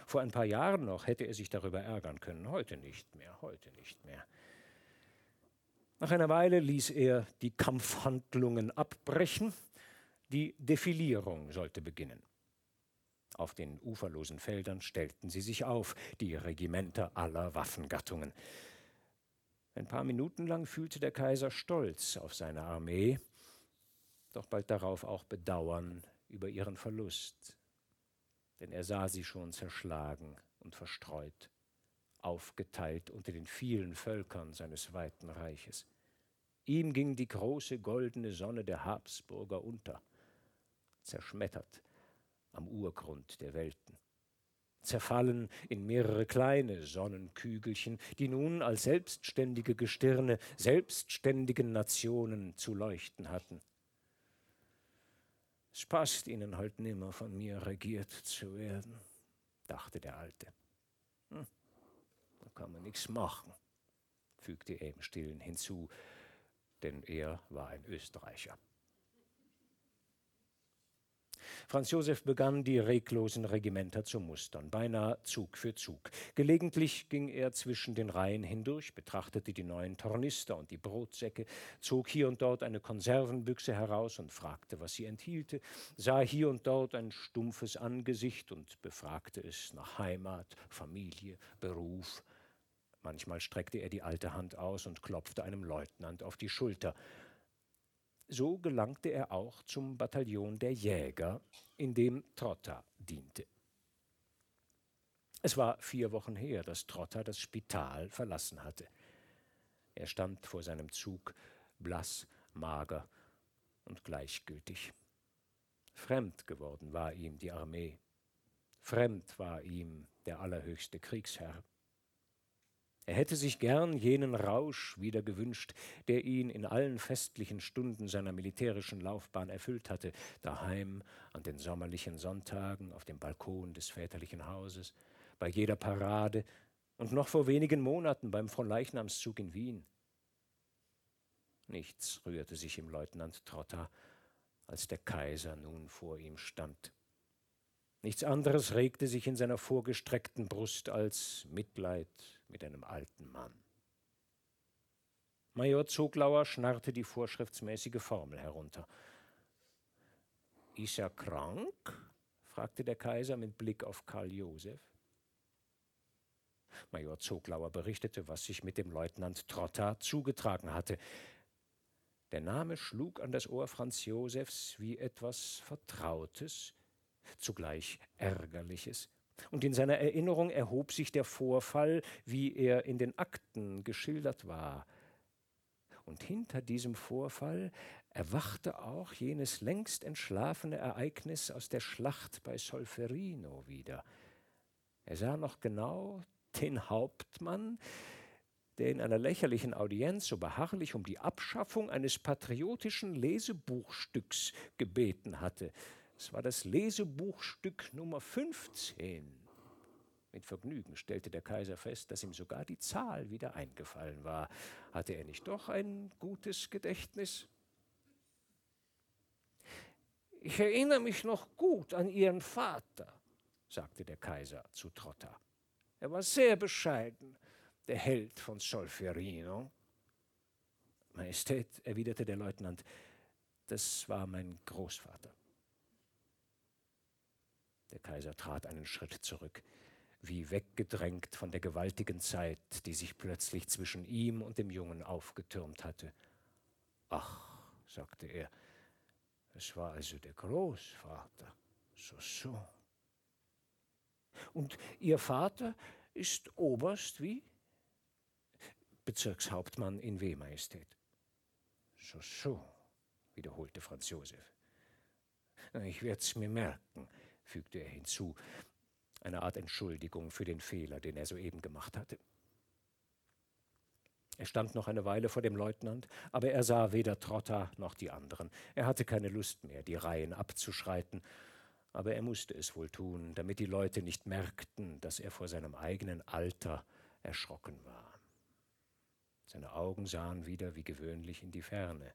Vor ein paar Jahren noch hätte er sich darüber ärgern können, heute nicht mehr, heute nicht mehr. Nach einer Weile ließ er die Kampfhandlungen abbrechen, die Defilierung sollte beginnen. Auf den uferlosen Feldern stellten sie sich auf, die Regimenter aller Waffengattungen. Ein paar Minuten lang fühlte der Kaiser Stolz auf seine Armee, doch bald darauf auch Bedauern über ihren Verlust, denn er sah sie schon zerschlagen und verstreut, aufgeteilt unter den vielen Völkern seines weiten Reiches. Ihm ging die große goldene Sonne der Habsburger unter, zerschmettert am Urgrund der Welten. Zerfallen in mehrere kleine Sonnenkügelchen, die nun als selbstständige Gestirne selbstständigen Nationen zu leuchten hatten. Es passt ihnen halt nimmer, von mir regiert zu werden, dachte der Alte. Hm, da kann man nichts machen, fügte er im Stillen hinzu, denn er war ein Österreicher. Franz Josef begann, die reglosen Regimenter zu mustern, beinahe Zug für Zug. Gelegentlich ging er zwischen den Reihen hindurch, betrachtete die neuen Tornister und die Brotsäcke, zog hier und dort eine Konservenbüchse heraus und fragte, was sie enthielte, sah hier und dort ein stumpfes Angesicht und befragte es nach Heimat, Familie, Beruf. Manchmal streckte er die alte Hand aus und klopfte einem Leutnant auf die Schulter. So gelangte er auch zum Bataillon der Jäger, in dem Trotta diente. Es war vier Wochen her, dass Trotta das Spital verlassen hatte. Er stand vor seinem Zug, blass, mager und gleichgültig. Fremd geworden war ihm die Armee. Fremd war ihm der allerhöchste Kriegsherr. Er hätte sich gern jenen Rausch wieder gewünscht, der ihn in allen festlichen Stunden seiner militärischen Laufbahn erfüllt hatte, daheim, an den sommerlichen Sonntagen, auf dem Balkon des väterlichen Hauses, bei jeder Parade und noch vor wenigen Monaten beim Fronleichnamszug in Wien. Nichts rührte sich im Leutnant Trotter, als der Kaiser nun vor ihm stand. Nichts anderes regte sich in seiner vorgestreckten Brust als Mitleid mit einem alten Mann. Major Zoglauer schnarrte die vorschriftsmäßige Formel herunter. Ist er krank? fragte der Kaiser mit Blick auf Karl Josef. Major Zoglauer berichtete, was sich mit dem Leutnant Trotta zugetragen hatte. Der Name schlug an das Ohr Franz Josefs wie etwas Vertrautes, zugleich Ärgerliches. Und in seiner Erinnerung erhob sich der Vorfall, wie er in den Akten geschildert war. Und hinter diesem Vorfall erwachte auch jenes längst entschlafene Ereignis aus der Schlacht bei Solferino wieder. Er sah noch genau den Hauptmann, der in einer lächerlichen Audienz so beharrlich um die Abschaffung eines patriotischen Lesebuchstücks gebeten hatte. Es war das Lesebuchstück Nummer 15. Mit Vergnügen stellte der Kaiser fest, dass ihm sogar die Zahl wieder eingefallen war. Hatte er nicht doch ein gutes Gedächtnis? Ich erinnere mich noch gut an Ihren Vater, sagte der Kaiser zu Trotta. Er war sehr bescheiden, der Held von Solferino. Majestät, erwiderte der Leutnant, das war mein Großvater. Der Kaiser trat einen Schritt zurück, wie weggedrängt von der gewaltigen Zeit, die sich plötzlich zwischen ihm und dem Jungen aufgetürmt hatte. Ach, sagte er, es war also der Großvater. So, so. Und Ihr Vater ist Oberst wie? Bezirkshauptmann in W, Majestät. So, so, wiederholte Franz Josef. Ich werde es mir merken, fügte er hinzu, eine Art Entschuldigung für den Fehler, den er soeben gemacht hatte. Er stand noch eine Weile vor dem Leutnant, aber er sah weder Trotta noch die anderen. Er hatte keine Lust mehr, die Reihen abzuschreiten, aber er musste es wohl tun, damit die Leute nicht merkten, dass er vor seinem eigenen Alter erschrocken war. Seine Augen sahen wieder wie gewöhnlich in die Ferne,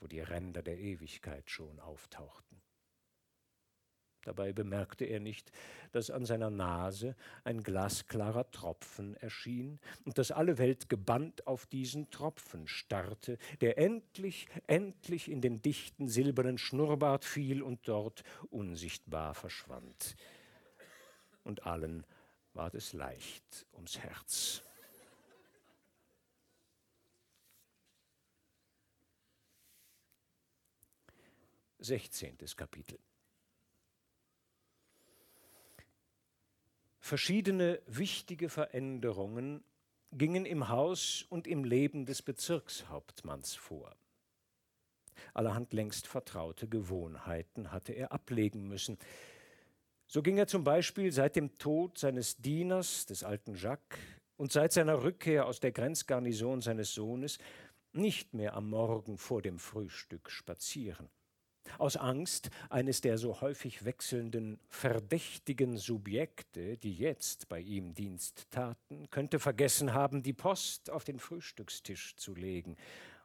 wo die Ränder der Ewigkeit schon auftauchten. Dabei bemerkte er nicht, dass an seiner Nase ein glasklarer Tropfen erschien und dass alle Welt gebannt auf diesen Tropfen starrte, der endlich, endlich in den dichten silbernen Schnurrbart fiel und dort unsichtbar verschwand. Und allen ward es leicht ums Herz. Sechzehntes Kapitel. Verschiedene wichtige Veränderungen gingen im Haus und im Leben des Bezirkshauptmanns vor. Allerhand längst vertraute Gewohnheiten hatte er ablegen müssen. So ging er zum Beispiel seit dem Tod seines Dieners, des alten Jacques, und seit seiner Rückkehr aus der Grenzgarnison seines Sohnes nicht mehr am Morgen vor dem Frühstück spazieren aus Angst, eines der so häufig wechselnden verdächtigen Subjekte, die jetzt bei ihm Dienst taten, könnte vergessen haben, die Post auf den Frühstückstisch zu legen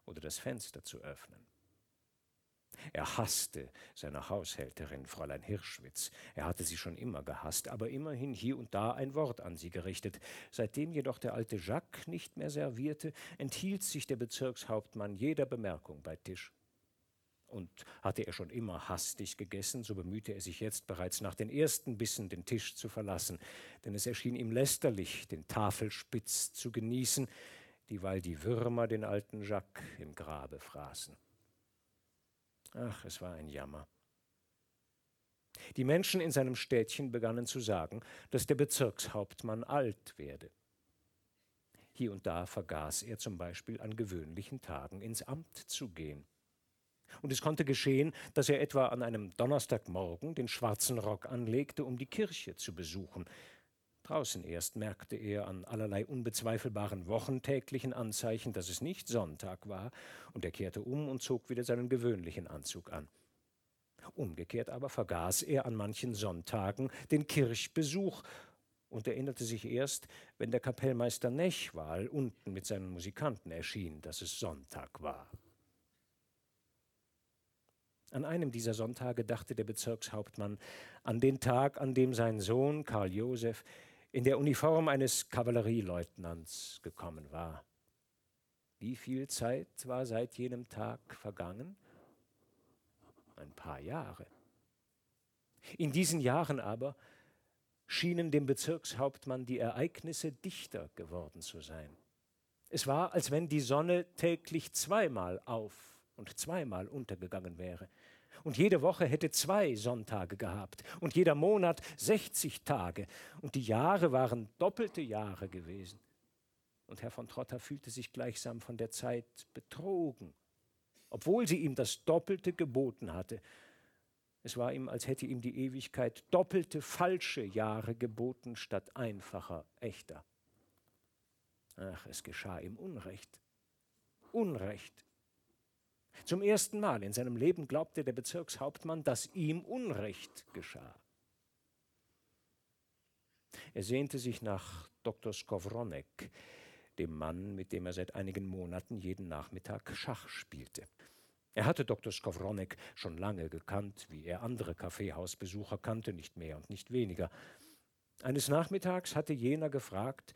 oder das Fenster zu öffnen. Er hasste seine Haushälterin, Fräulein Hirschwitz. Er hatte sie schon immer gehasst, aber immerhin hier und da ein Wort an sie gerichtet. Seitdem jedoch der alte Jacques nicht mehr servierte, enthielt sich der Bezirkshauptmann jeder Bemerkung bei Tisch. Und hatte er schon immer hastig gegessen, so bemühte er sich jetzt bereits nach den ersten Bissen den Tisch zu verlassen, denn es erschien ihm lästerlich, den Tafelspitz zu genießen, dieweil die Würmer den alten Jacques im Grabe fraßen. Ach, es war ein Jammer. Die Menschen in seinem Städtchen begannen zu sagen, dass der Bezirkshauptmann alt werde. Hier und da vergaß er zum Beispiel an gewöhnlichen Tagen ins Amt zu gehen. Und es konnte geschehen, dass er etwa an einem Donnerstagmorgen den schwarzen Rock anlegte, um die Kirche zu besuchen. Draußen erst merkte er an allerlei unbezweifelbaren wochentäglichen Anzeichen, dass es nicht Sonntag war, und er kehrte um und zog wieder seinen gewöhnlichen Anzug an. Umgekehrt aber vergaß er an manchen Sonntagen den Kirchbesuch und erinnerte sich erst, wenn der Kapellmeister Nechwal unten mit seinen Musikanten erschien, dass es Sonntag war. An einem dieser Sonntage dachte der Bezirkshauptmann an den Tag, an dem sein Sohn Karl Josef in der Uniform eines Kavallerieleutnants gekommen war. Wie viel Zeit war seit jenem Tag vergangen? Ein paar Jahre. In diesen Jahren aber schienen dem Bezirkshauptmann die Ereignisse dichter geworden zu sein. Es war, als wenn die Sonne täglich zweimal auf und zweimal untergegangen wäre. Und jede Woche hätte zwei Sonntage gehabt und jeder Monat 60 Tage. Und die Jahre waren doppelte Jahre gewesen. Und Herr von Trotter fühlte sich gleichsam von der Zeit betrogen, obwohl sie ihm das Doppelte geboten hatte. Es war ihm, als hätte ihm die Ewigkeit doppelte falsche Jahre geboten statt einfacher, echter. Ach, es geschah ihm Unrecht. Unrecht. Zum ersten Mal in seinem Leben glaubte der Bezirkshauptmann, dass ihm Unrecht geschah. Er sehnte sich nach Dr. Skowronek, dem Mann, mit dem er seit einigen Monaten jeden Nachmittag Schach spielte. Er hatte Dr. Skowronek schon lange gekannt, wie er andere Kaffeehausbesucher kannte, nicht mehr und nicht weniger. Eines Nachmittags hatte jener gefragt,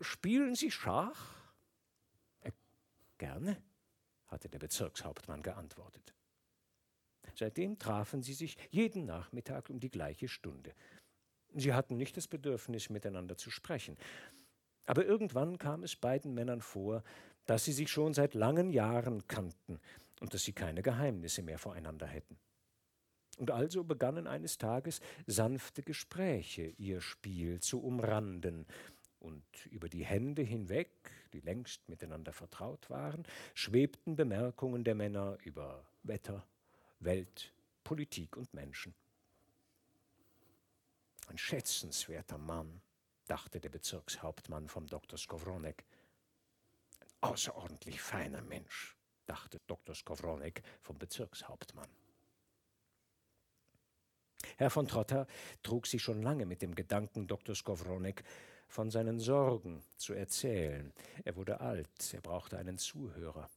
Spielen Sie Schach? Äh, gerne hatte der Bezirkshauptmann geantwortet. Seitdem trafen sie sich jeden Nachmittag um die gleiche Stunde. Sie hatten nicht das Bedürfnis, miteinander zu sprechen. Aber irgendwann kam es beiden Männern vor, dass sie sich schon seit langen Jahren kannten und dass sie keine Geheimnisse mehr voreinander hätten. Und also begannen eines Tages sanfte Gespräche ihr Spiel zu umranden, und über die Hände hinweg, die längst miteinander vertraut waren, schwebten Bemerkungen der Männer über Wetter, Welt, Politik und Menschen. Ein schätzenswerter Mann, dachte der Bezirkshauptmann vom Dr. Skowronek. Ein außerordentlich feiner Mensch, dachte Dr. Skowronek vom Bezirkshauptmann. Herr von Trotter trug sich schon lange mit dem Gedanken, Dr. Skowronek von seinen Sorgen zu erzählen. Er wurde alt, er brauchte einen Zuhörer.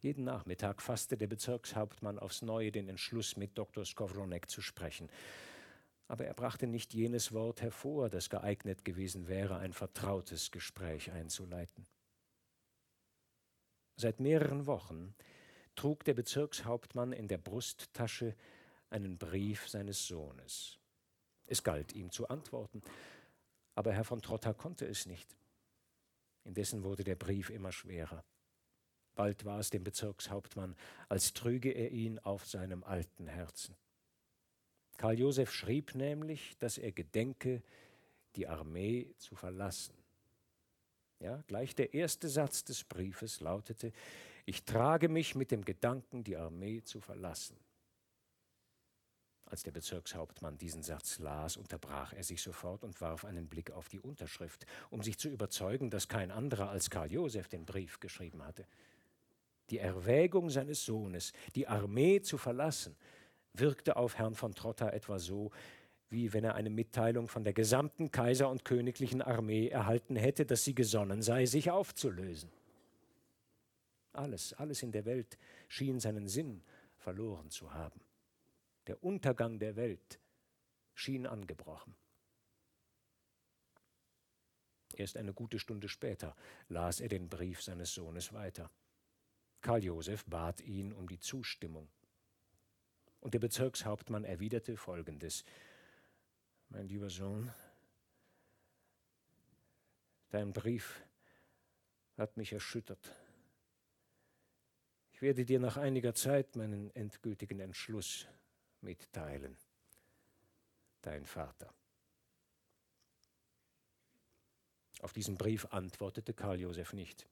Jeden Nachmittag fasste der Bezirkshauptmann aufs Neue den Entschluss, mit Dr. Skowronek zu sprechen. Aber er brachte nicht jenes Wort hervor, das geeignet gewesen wäre, ein vertrautes Gespräch einzuleiten. Seit mehreren Wochen trug der Bezirkshauptmann in der Brusttasche einen Brief seines Sohnes. Es galt ihm zu antworten, aber Herr von Trotter konnte es nicht. Indessen wurde der Brief immer schwerer. Bald war es dem Bezirkshauptmann, als trüge er ihn auf seinem alten Herzen. Karl Josef schrieb nämlich, dass er gedenke, die Armee zu verlassen. Ja, gleich der erste Satz des Briefes lautete, ich trage mich mit dem Gedanken, die Armee zu verlassen. Als der Bezirkshauptmann diesen Satz las, unterbrach er sich sofort und warf einen Blick auf die Unterschrift, um sich zu überzeugen, dass kein anderer als Karl Josef den Brief geschrieben hatte. Die Erwägung seines Sohnes, die Armee zu verlassen, wirkte auf Herrn von Trotter etwa so, wie wenn er eine Mitteilung von der gesamten Kaiser- und königlichen Armee erhalten hätte, dass sie gesonnen sei, sich aufzulösen. Alles, alles in der Welt schien seinen Sinn verloren zu haben. Der Untergang der Welt schien angebrochen. Erst eine gute Stunde später las er den Brief seines Sohnes weiter. Karl Josef bat ihn um die Zustimmung. Und der Bezirkshauptmann erwiderte folgendes: Mein lieber Sohn, dein Brief hat mich erschüttert. Ich werde dir nach einiger Zeit meinen endgültigen Entschluss mitteilen. Dein Vater. Auf diesen Brief antwortete Karl Josef nicht.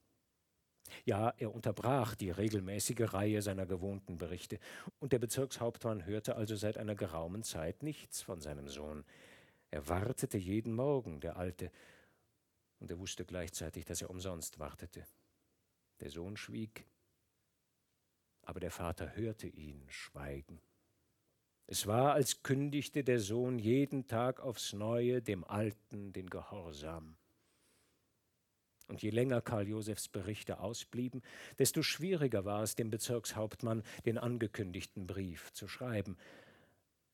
Ja, er unterbrach die regelmäßige Reihe seiner gewohnten Berichte, und der Bezirkshauptmann hörte also seit einer geraumen Zeit nichts von seinem Sohn. Er wartete jeden Morgen, der Alte, und er wusste gleichzeitig, dass er umsonst wartete. Der Sohn schwieg, aber der Vater hörte ihn schweigen. Es war, als kündigte der Sohn jeden Tag aufs neue dem Alten den Gehorsam. Und je länger Karl Josefs Berichte ausblieben, desto schwieriger war es dem Bezirkshauptmann, den angekündigten Brief zu schreiben.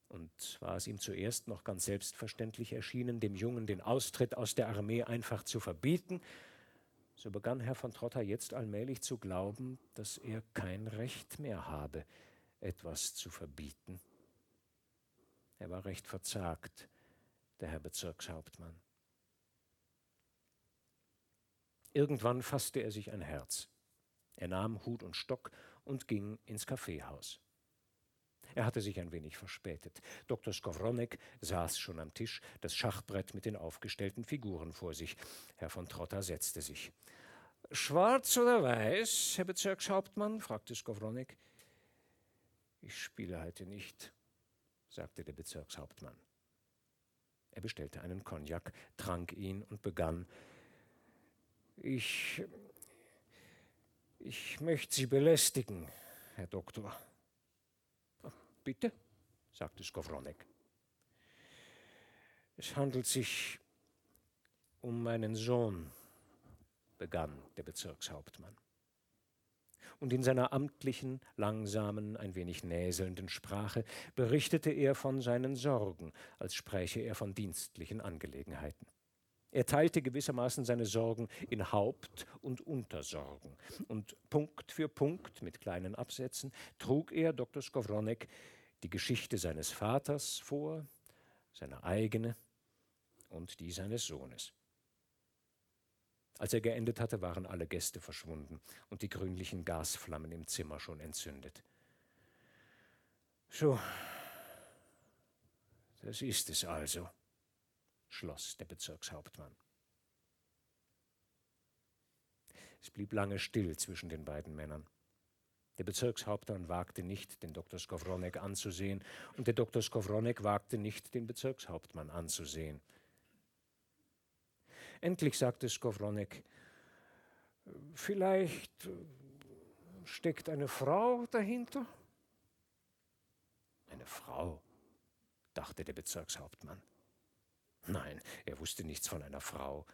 Und war es ihm zuerst noch ganz selbstverständlich erschienen, dem Jungen den Austritt aus der Armee einfach zu verbieten, so begann Herr von Trotter jetzt allmählich zu glauben, dass er kein Recht mehr habe, etwas zu verbieten. Er war recht verzagt, der Herr Bezirkshauptmann. Irgendwann fasste er sich ein Herz. Er nahm Hut und Stock und ging ins Kaffeehaus. Er hatte sich ein wenig verspätet. Dr. Skowronek saß schon am Tisch, das Schachbrett mit den aufgestellten Figuren vor sich. Herr von Trotter setzte sich. Schwarz oder weiß, Herr Bezirkshauptmann? fragte Skowronek. Ich spiele heute nicht, sagte der Bezirkshauptmann. Er bestellte einen Cognac, trank ihn und begann ich. Ich möchte Sie belästigen, Herr Doktor. Bitte, sagte Skowronek. Es handelt sich um meinen Sohn, begann der Bezirkshauptmann. Und in seiner amtlichen, langsamen, ein wenig näselnden Sprache berichtete er von seinen Sorgen, als spräche er von dienstlichen Angelegenheiten. Er teilte gewissermaßen seine Sorgen in Haupt- und Untersorgen. Und Punkt für Punkt, mit kleinen Absätzen, trug er Dr. Skowronek die Geschichte seines Vaters vor, seine eigene und die seines Sohnes. Als er geendet hatte, waren alle Gäste verschwunden und die grünlichen Gasflammen im Zimmer schon entzündet. So, das ist es also schloss der Bezirkshauptmann. Es blieb lange still zwischen den beiden Männern. Der Bezirkshauptmann wagte nicht, den Dr. Skowronek anzusehen, und der Dr. Skowronek wagte nicht, den Bezirkshauptmann anzusehen. Endlich sagte Skowronek, vielleicht steckt eine Frau dahinter? Eine Frau, dachte der Bezirkshauptmann. Nein, er wusste nichts von einer Frau.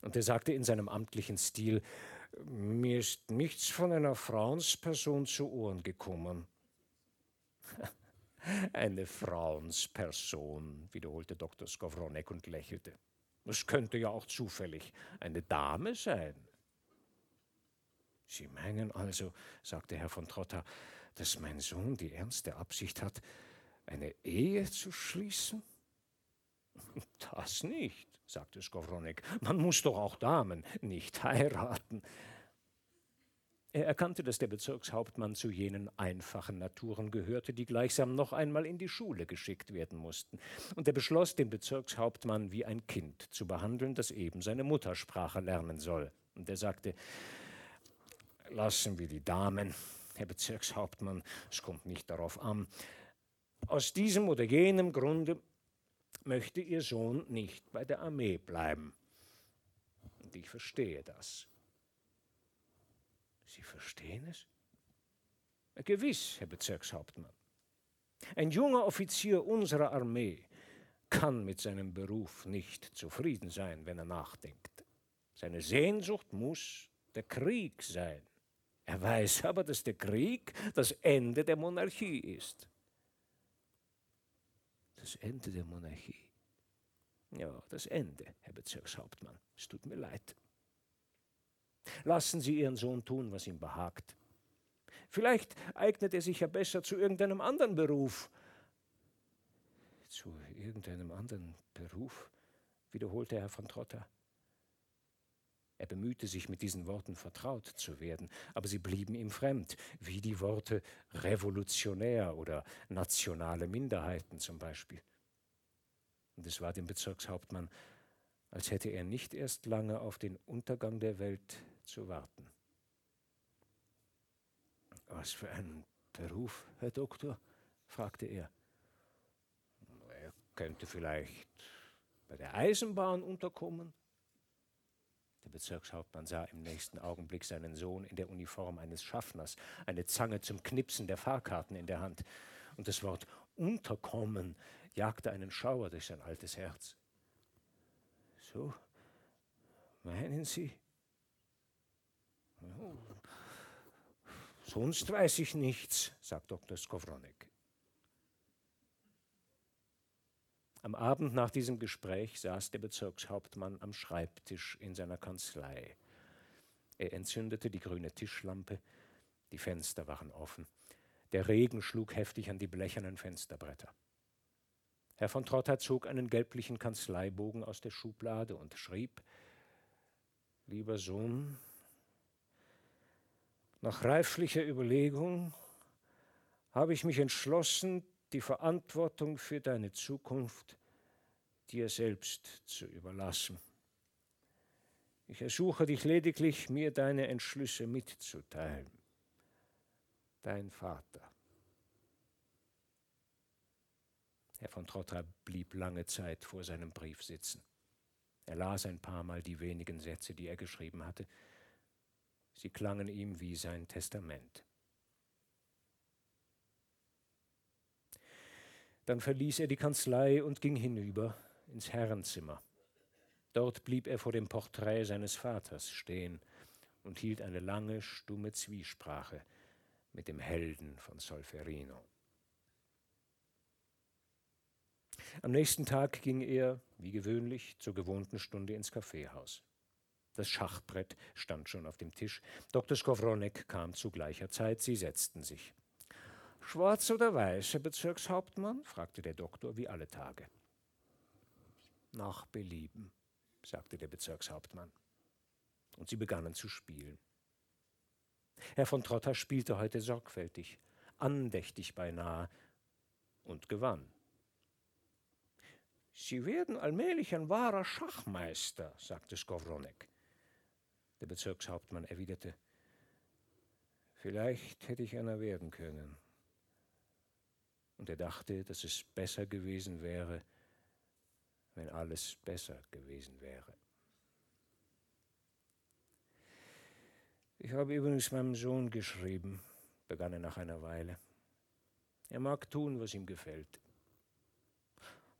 Und er sagte in seinem amtlichen Stil, mir ist nichts von einer Frauensperson zu Ohren gekommen. Eine Frauensperson, wiederholte Dr. Skowronek und lächelte. Es könnte ja auch zufällig eine Dame sein. Sie meinen also, sagte Herr von Trotter, dass mein Sohn die ernste Absicht hat, eine Ehe zu schließen? Das nicht, sagte Skowronek. Man muss doch auch Damen nicht heiraten. Er erkannte, dass der Bezirkshauptmann zu jenen einfachen Naturen gehörte, die gleichsam noch einmal in die Schule geschickt werden mussten. Und er beschloss, den Bezirkshauptmann wie ein Kind zu behandeln, das eben seine Muttersprache lernen soll. Und er sagte, lassen wir die Damen, Herr Bezirkshauptmann, es kommt nicht darauf an. Aus diesem oder jenem Grunde möchte Ihr Sohn nicht bei der Armee bleiben. Und ich verstehe das. Sie verstehen es? Gewiss, Herr Bezirkshauptmann. Ein junger Offizier unserer Armee kann mit seinem Beruf nicht zufrieden sein, wenn er nachdenkt. Seine Sehnsucht muss der Krieg sein. Er weiß aber, dass der Krieg das Ende der Monarchie ist das Ende der Monarchie. Ja, das Ende, Herr Bezirkshauptmann. Es tut mir leid. Lassen Sie Ihren Sohn tun, was ihm behagt. Vielleicht eignet er sich ja besser zu irgendeinem anderen Beruf. Zu irgendeinem anderen Beruf, wiederholte Herr von Trotter. Er bemühte sich, mit diesen Worten vertraut zu werden, aber sie blieben ihm fremd, wie die Worte revolutionär oder nationale Minderheiten zum Beispiel. Und es war dem Bezirkshauptmann, als hätte er nicht erst lange auf den Untergang der Welt zu warten. Was für ein Beruf, Herr Doktor? fragte er. Er könnte vielleicht bei der Eisenbahn unterkommen. Der Bezirkshauptmann sah im nächsten Augenblick seinen Sohn in der Uniform eines Schaffners, eine Zange zum Knipsen der Fahrkarten in der Hand. Und das Wort unterkommen jagte einen Schauer durch sein altes Herz. So, meinen Sie? Sonst weiß ich nichts, sagt Dr. Skowronek. Am Abend nach diesem Gespräch saß der Bezirkshauptmann am Schreibtisch in seiner Kanzlei. Er entzündete die grüne Tischlampe, die Fenster waren offen. Der Regen schlug heftig an die blechernen Fensterbretter. Herr von Trotter zog einen gelblichen Kanzleibogen aus der Schublade und schrieb Lieber Sohn, nach reiflicher Überlegung habe ich mich entschlossen, die Verantwortung für deine Zukunft dir selbst zu überlassen. Ich ersuche dich lediglich, mir deine Entschlüsse mitzuteilen. Dein Vater. Herr von Trotha blieb lange Zeit vor seinem Brief sitzen. Er las ein paar Mal die wenigen Sätze, die er geschrieben hatte. Sie klangen ihm wie sein Testament. Dann verließ er die Kanzlei und ging hinüber ins Herrenzimmer. Dort blieb er vor dem Porträt seines Vaters stehen und hielt eine lange, stumme Zwiesprache mit dem Helden von Solferino. Am nächsten Tag ging er, wie gewöhnlich, zur gewohnten Stunde ins Kaffeehaus. Das Schachbrett stand schon auf dem Tisch. Dr. Skowronek kam zu gleicher Zeit. Sie setzten sich. Schwarz oder weiß, Herr Bezirkshauptmann? fragte der Doktor wie alle Tage. Nach Belieben, sagte der Bezirkshauptmann. Und sie begannen zu spielen. Herr von Trotter spielte heute sorgfältig, andächtig beinahe und gewann. Sie werden allmählich ein wahrer Schachmeister, sagte Skowronek. Der Bezirkshauptmann erwiderte, Vielleicht hätte ich einer werden können und er dachte, dass es besser gewesen wäre, wenn alles besser gewesen wäre. Ich habe übrigens meinem Sohn geschrieben, begann er nach einer Weile. Er mag tun, was ihm gefällt.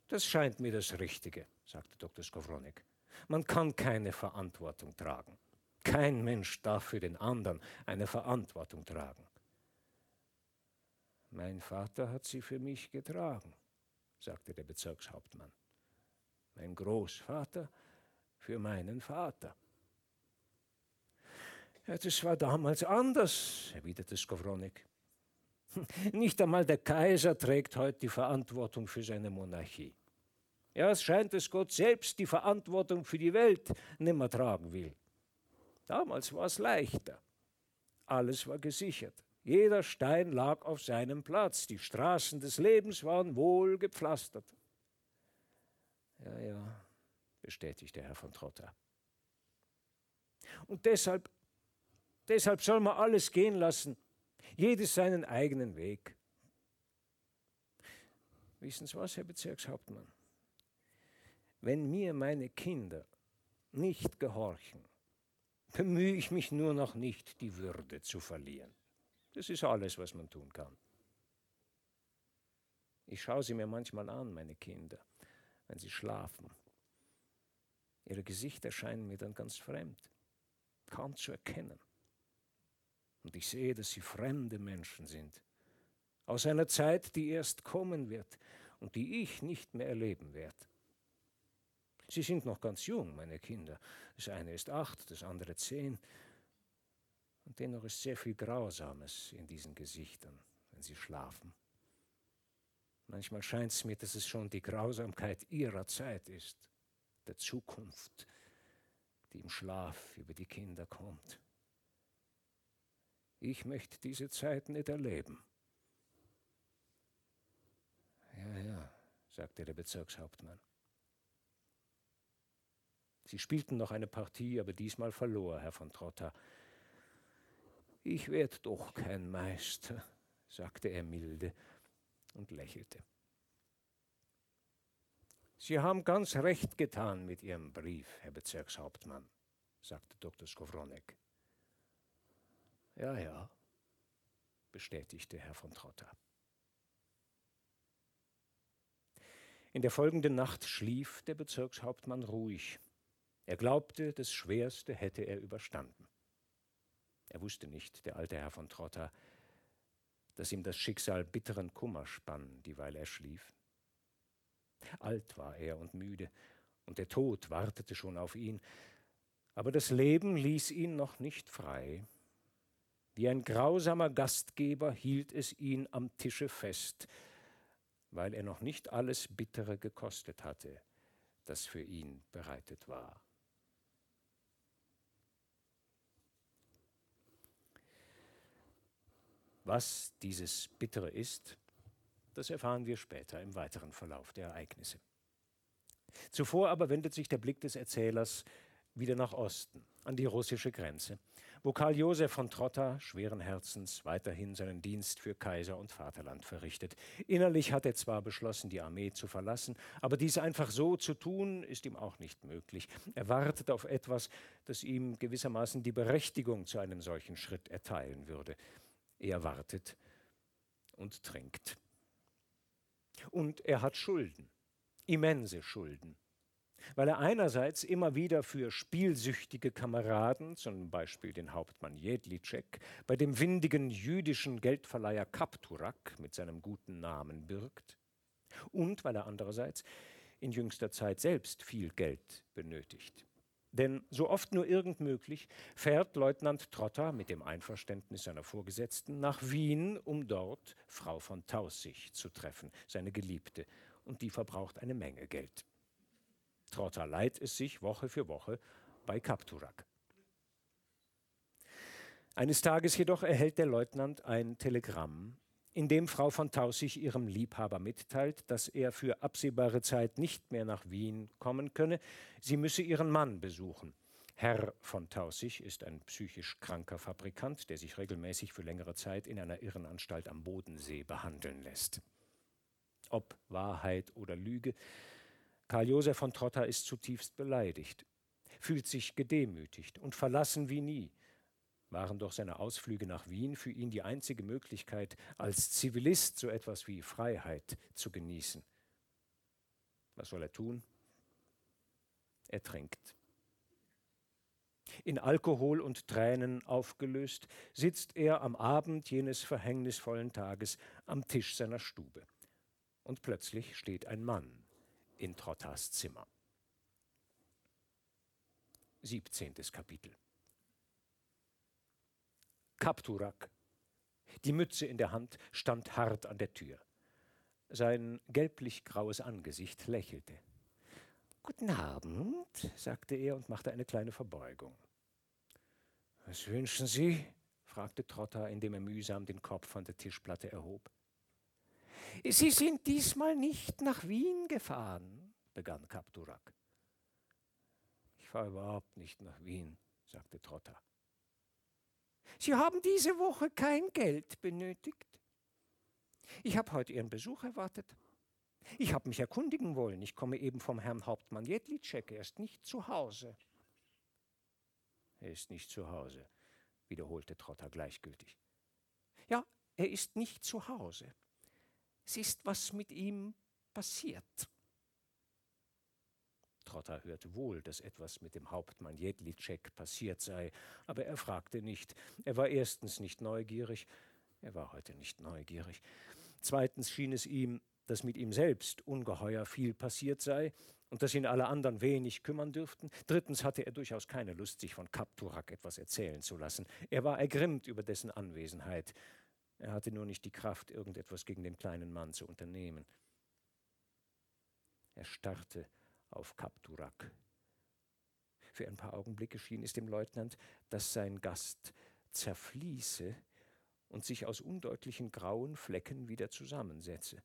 Das scheint mir das Richtige, sagte Dr. Skowronek. Man kann keine Verantwortung tragen. Kein Mensch darf für den anderen eine Verantwortung tragen. Mein Vater hat sie für mich getragen, sagte der Bezirkshauptmann. Mein Großvater für meinen Vater. Ja, das war damals anders, erwiderte Skowronik. Nicht einmal der Kaiser trägt heute die Verantwortung für seine Monarchie. Ja, es scheint, dass Gott selbst die Verantwortung für die Welt nimmer tragen will. Damals war es leichter. Alles war gesichert. Jeder Stein lag auf seinem Platz. Die Straßen des Lebens waren wohl gepflastert. Ja, ja, bestätigte Herr von Trotter. Und deshalb, deshalb soll man alles gehen lassen, jedes seinen eigenen Weg. Wissen Sie was, Herr Bezirkshauptmann? Wenn mir meine Kinder nicht gehorchen, bemühe ich mich nur noch nicht, die Würde zu verlieren. Das ist alles, was man tun kann. Ich schaue sie mir manchmal an, meine Kinder, wenn sie schlafen. Ihre Gesichter scheinen mir dann ganz fremd, kaum zu erkennen. Und ich sehe, dass sie fremde Menschen sind, aus einer Zeit, die erst kommen wird und die ich nicht mehr erleben werde. Sie sind noch ganz jung, meine Kinder. Das eine ist acht, das andere zehn. Und dennoch ist sehr viel Grausames in diesen Gesichtern, wenn sie schlafen. Manchmal scheint es mir, dass es schon die Grausamkeit ihrer Zeit ist, der Zukunft, die im Schlaf über die Kinder kommt. Ich möchte diese Zeit nicht erleben. Ja, ja, sagte der Bezirkshauptmann. Sie spielten noch eine Partie, aber diesmal verlor Herr von Trotta. Ich werde doch kein Meister, sagte er milde und lächelte. Sie haben ganz recht getan mit Ihrem Brief, Herr Bezirkshauptmann, sagte Dr. Skowronek. Ja, ja, bestätigte Herr von Trotta. In der folgenden Nacht schlief der Bezirkshauptmann ruhig. Er glaubte, das Schwerste hätte er überstanden. Er wusste nicht, der alte Herr von Trotta, dass ihm das Schicksal bitteren Kummer spann, dieweil er schlief. Alt war er und müde, und der Tod wartete schon auf ihn, aber das Leben ließ ihn noch nicht frei. Wie ein grausamer Gastgeber hielt es ihn am Tische fest, weil er noch nicht alles Bittere gekostet hatte, das für ihn bereitet war. Was dieses Bittere ist, das erfahren wir später im weiteren Verlauf der Ereignisse. Zuvor aber wendet sich der Blick des Erzählers wieder nach Osten, an die russische Grenze, wo Karl Josef von Trotta schweren Herzens weiterhin seinen Dienst für Kaiser und Vaterland verrichtet. Innerlich hat er zwar beschlossen, die Armee zu verlassen, aber dies einfach so zu tun, ist ihm auch nicht möglich. Er wartet auf etwas, das ihm gewissermaßen die Berechtigung zu einem solchen Schritt erteilen würde. Er wartet und trinkt. Und er hat Schulden, immense Schulden weil er einerseits immer wieder für spielsüchtige Kameraden, zum Beispiel den Hauptmann Jedlicek, bei dem windigen jüdischen Geldverleiher Kapturak mit seinem guten Namen birgt, und weil er andererseits in jüngster Zeit selbst viel Geld benötigt. Denn so oft nur irgend möglich fährt Leutnant Trotter mit dem Einverständnis seiner Vorgesetzten nach Wien, um dort Frau von Taussig zu treffen, seine Geliebte, und die verbraucht eine Menge Geld. Trotter leiht es sich Woche für Woche bei Kapturak. Eines Tages jedoch erhält der Leutnant ein Telegramm, in dem Frau von Tausig ihrem Liebhaber mitteilt, dass er für absehbare Zeit nicht mehr nach Wien kommen könne, sie müsse ihren Mann besuchen. Herr von Tausig ist ein psychisch kranker Fabrikant, der sich regelmäßig für längere Zeit in einer Irrenanstalt am Bodensee behandeln lässt. Ob Wahrheit oder Lüge, Karl Josef von Trotta ist zutiefst beleidigt, fühlt sich gedemütigt und verlassen wie nie. Waren doch seine Ausflüge nach Wien für ihn die einzige Möglichkeit, als Zivilist so etwas wie Freiheit zu genießen. Was soll er tun? Er trinkt. In Alkohol und Tränen aufgelöst, sitzt er am Abend jenes verhängnisvollen Tages am Tisch seiner Stube. Und plötzlich steht ein Mann in Trottas Zimmer. 17. Kapitel. Kapturak, die Mütze in der Hand, stand hart an der Tür. Sein gelblich-graues Angesicht lächelte. Guten Abend, sagte er und machte eine kleine Verbeugung. Was wünschen Sie? fragte Trotta, indem er mühsam den Kopf von der Tischplatte erhob. Sie sind diesmal nicht nach Wien gefahren, begann Kapturak. Ich fahre überhaupt nicht nach Wien, sagte Trotter. Sie haben diese Woche kein Geld benötigt. Ich habe heute Ihren Besuch erwartet. Ich habe mich erkundigen wollen. Ich komme eben vom Herrn Hauptmann Jedlitschek. Er ist nicht zu Hause. Er ist nicht zu Hause, wiederholte Trotter gleichgültig. Ja, er ist nicht zu Hause. Es ist was mit ihm passiert. Trotter hörte wohl, dass etwas mit dem Hauptmann Jedlicek passiert sei, aber er fragte nicht. Er war erstens nicht neugierig, er war heute nicht neugierig. Zweitens schien es ihm, dass mit ihm selbst ungeheuer viel passiert sei und dass ihn alle anderen wenig kümmern dürften. Drittens hatte er durchaus keine Lust, sich von Kapturak etwas erzählen zu lassen. Er war ergrimmt über dessen Anwesenheit. Er hatte nur nicht die Kraft, irgendetwas gegen den kleinen Mann zu unternehmen. Er starrte auf Kapturak. Für ein paar Augenblicke schien es dem Leutnant, dass sein Gast zerfließe und sich aus undeutlichen grauen Flecken wieder zusammensetze.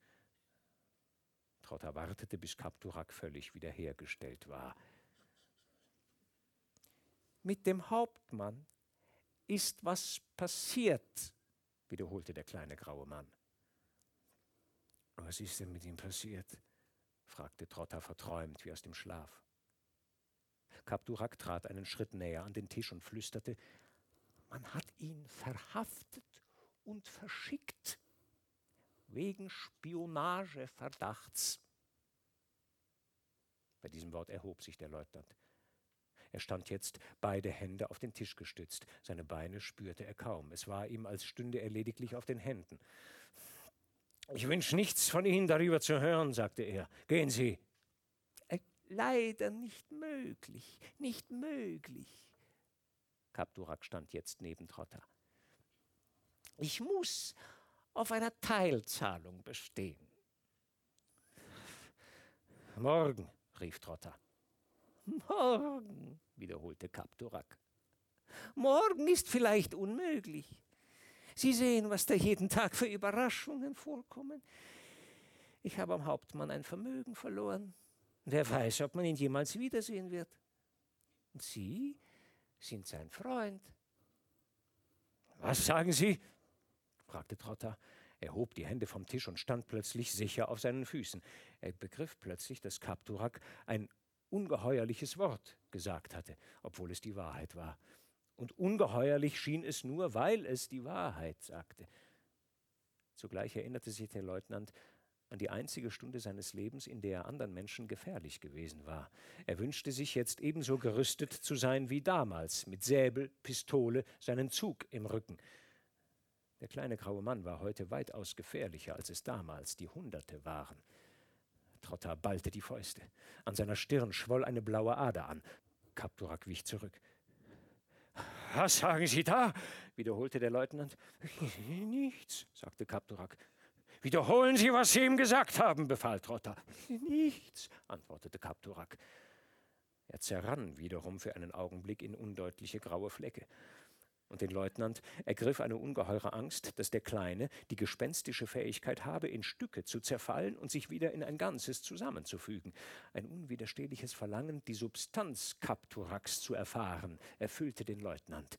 Trotter wartete, bis Kapturak völlig wiederhergestellt war. Mit dem Hauptmann ist was passiert, wiederholte der kleine graue Mann. Was ist denn mit ihm passiert? Fragte Trotter verträumt wie aus dem Schlaf. Kapturak trat einen Schritt näher an den Tisch und flüsterte, man hat ihn verhaftet und verschickt wegen Spionageverdachts. Bei diesem Wort erhob sich der Leutnant. Er stand jetzt beide Hände auf den Tisch gestützt. Seine Beine spürte er kaum. Es war ihm, als stünde er lediglich auf den Händen. Ich wünsche nichts von Ihnen darüber zu hören, sagte er. Gehen Sie. Äh, leider nicht möglich, nicht möglich. Kapturak stand jetzt neben Trotter. Ich muss auf einer Teilzahlung bestehen. Morgen, rief Trotter. Morgen, wiederholte Kapturak. Morgen ist vielleicht unmöglich. Sie sehen, was da jeden Tag für Überraschungen vorkommen. Ich habe am Hauptmann ein Vermögen verloren. Wer weiß, ob man ihn jemals wiedersehen wird. Und Sie sind sein Freund. Was sagen Sie? fragte Trotter. Er hob die Hände vom Tisch und stand plötzlich sicher auf seinen Füßen. Er begriff plötzlich, dass Kapturak ein ungeheuerliches Wort gesagt hatte, obwohl es die Wahrheit war. Und ungeheuerlich schien es nur, weil es die Wahrheit sagte. Zugleich erinnerte sich der Leutnant an die einzige Stunde seines Lebens, in der er anderen Menschen gefährlich gewesen war. Er wünschte sich jetzt ebenso gerüstet zu sein wie damals, mit Säbel, Pistole, seinen Zug im Rücken. Der kleine graue Mann war heute weitaus gefährlicher, als es damals die Hunderte waren. Trotter ballte die Fäuste. An seiner Stirn schwoll eine blaue Ader an. Kapturak wich zurück. Was sagen Sie da? wiederholte der Leutnant. Nichts, sagte Kapturak. Wiederholen Sie, was Sie ihm gesagt haben, befahl Trotter. Nichts, antwortete Kapturak. Er zerrann wiederum für einen Augenblick in undeutliche graue Flecke und den Leutnant ergriff eine ungeheure Angst, dass der Kleine die gespenstische Fähigkeit habe, in Stücke zu zerfallen und sich wieder in ein Ganzes zusammenzufügen. Ein unwiderstehliches Verlangen, die Substanz Kapturaks zu erfahren, erfüllte den Leutnant.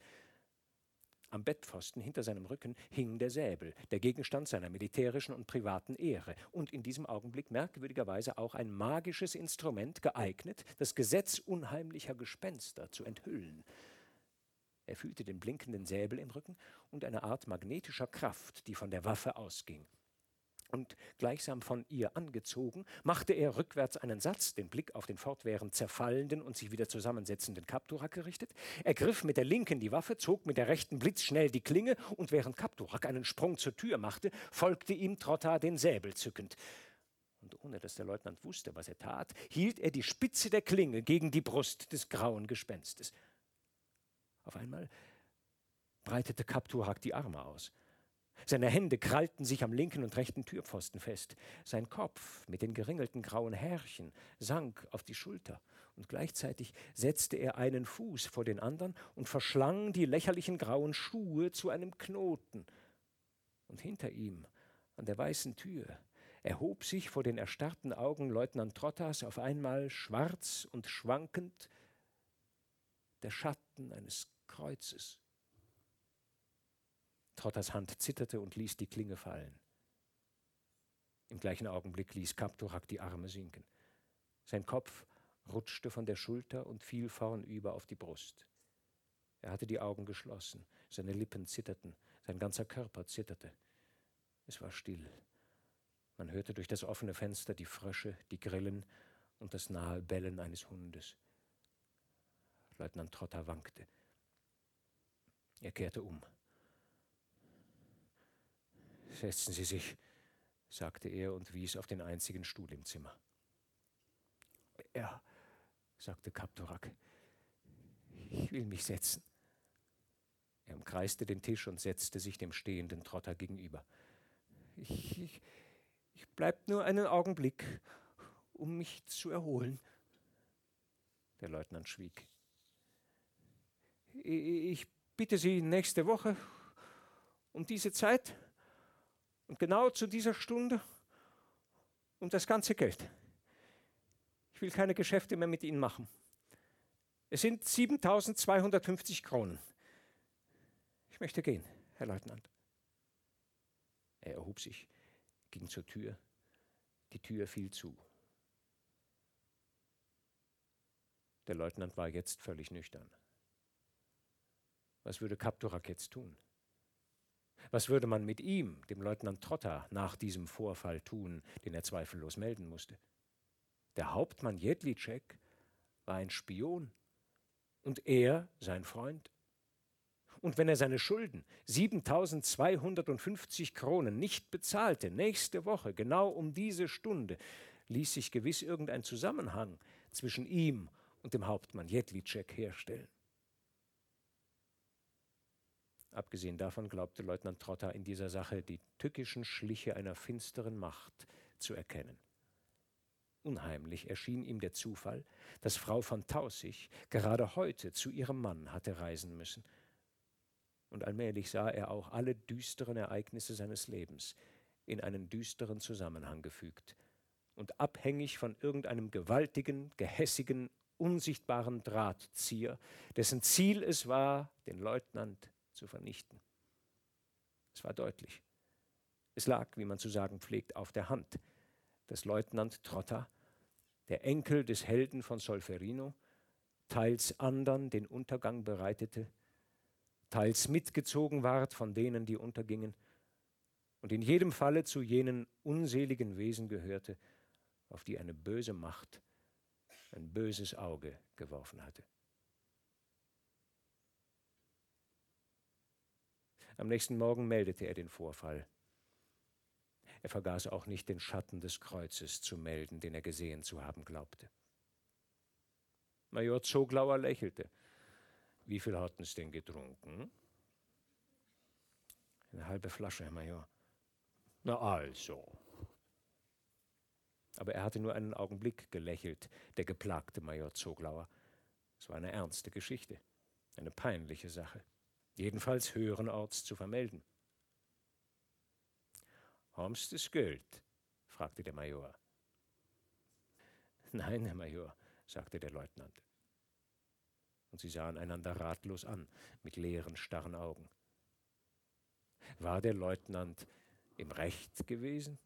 Am Bettpfosten hinter seinem Rücken hing der Säbel, der Gegenstand seiner militärischen und privaten Ehre, und in diesem Augenblick merkwürdigerweise auch ein magisches Instrument geeignet, das Gesetz unheimlicher Gespenster zu enthüllen. Er fühlte den blinkenden Säbel im Rücken und eine Art magnetischer Kraft, die von der Waffe ausging. Und gleichsam von ihr angezogen, machte er rückwärts einen Satz, den Blick auf den fortwährend zerfallenden und sich wieder zusammensetzenden Kapturak gerichtet, ergriff mit der linken die Waffe, zog mit der rechten blitzschnell die Klinge, und während Kapturak einen Sprung zur Tür machte, folgte ihm Trotta den Säbel zückend. Und ohne dass der Leutnant wusste, was er tat, hielt er die Spitze der Klinge gegen die Brust des grauen Gespenstes. Auf einmal breitete Kapturak die Arme aus. Seine Hände krallten sich am linken und rechten Türpfosten fest. Sein Kopf mit den geringelten grauen Härchen sank auf die Schulter, und gleichzeitig setzte er einen Fuß vor den anderen und verschlang die lächerlichen grauen Schuhe zu einem Knoten. Und hinter ihm, an der weißen Tür, erhob sich vor den erstarrten Augen Leutnant Trottas auf einmal schwarz und schwankend der Schatten eines Kreuzes. Trotters Hand zitterte und ließ die Klinge fallen. Im gleichen Augenblick ließ Kapturak die Arme sinken. Sein Kopf rutschte von der Schulter und fiel vornüber auf die Brust. Er hatte die Augen geschlossen, seine Lippen zitterten, sein ganzer Körper zitterte. Es war still. Man hörte durch das offene Fenster die Frösche, die Grillen und das nahe Bellen eines Hundes. Leutnant Trotter wankte. Er kehrte um. Setzen Sie sich, sagte er und wies auf den einzigen Stuhl im Zimmer. Ja, sagte Kaptorak. Ich will mich setzen. Er umkreiste den Tisch und setzte sich dem stehenden Trotter gegenüber. Ich, ich, ich bleib nur einen Augenblick, um mich zu erholen. Der Leutnant schwieg. Ich bitte Sie nächste Woche um diese Zeit und genau zu dieser Stunde um das ganze Geld. Ich will keine Geschäfte mehr mit Ihnen machen. Es sind 7250 Kronen. Ich möchte gehen, Herr Leutnant. Er erhob sich, ging zur Tür. Die Tür fiel zu. Der Leutnant war jetzt völlig nüchtern. Was würde Kapturak jetzt tun? Was würde man mit ihm, dem Leutnant Trotta, nach diesem Vorfall tun, den er zweifellos melden musste? Der Hauptmann Jedlicek war ein Spion Und er, sein Freund? Und wenn er seine Schulden, 7250 Kronen, nicht bezahlte, nächste Woche, genau um diese Stunde, ließ sich gewiss irgendein Zusammenhang zwischen ihm und dem Hauptmann Jedlicek herstellen. Abgesehen davon glaubte Leutnant Trotta in dieser Sache die tückischen Schliche einer finsteren Macht zu erkennen. Unheimlich erschien ihm der Zufall, dass Frau von Tausig gerade heute zu ihrem Mann hatte reisen müssen. Und allmählich sah er auch alle düsteren Ereignisse seines Lebens in einen düsteren Zusammenhang gefügt und abhängig von irgendeinem gewaltigen, gehässigen, unsichtbaren Drahtzieher, dessen Ziel es war, den Leutnant zu vernichten. Es war deutlich. Es lag, wie man zu sagen pflegt, auf der Hand dass Leutnant Trotta, der Enkel des Helden von Solferino, teils andern den Untergang bereitete, teils mitgezogen ward von denen, die untergingen, und in jedem Falle zu jenen unseligen Wesen gehörte, auf die eine böse Macht ein böses Auge geworfen hatte. Am nächsten Morgen meldete er den Vorfall er vergaß auch nicht den Schatten des Kreuzes zu melden, den er gesehen zu haben glaubte. Major Zoglauer lächelte. Wie viel hatten Sie denn getrunken? Eine halbe Flasche, Herr Major. Na also. Aber er hatte nur einen Augenblick gelächelt, der geplagte Major Zoglauer. Es war eine ernste Geschichte, eine peinliche Sache, jedenfalls höheren Orts zu vermelden. Haben's das Geld? fragte der Major. Nein, Herr Major, sagte der Leutnant. Und sie sahen einander ratlos an, mit leeren, starren Augen. War der Leutnant im Recht gewesen?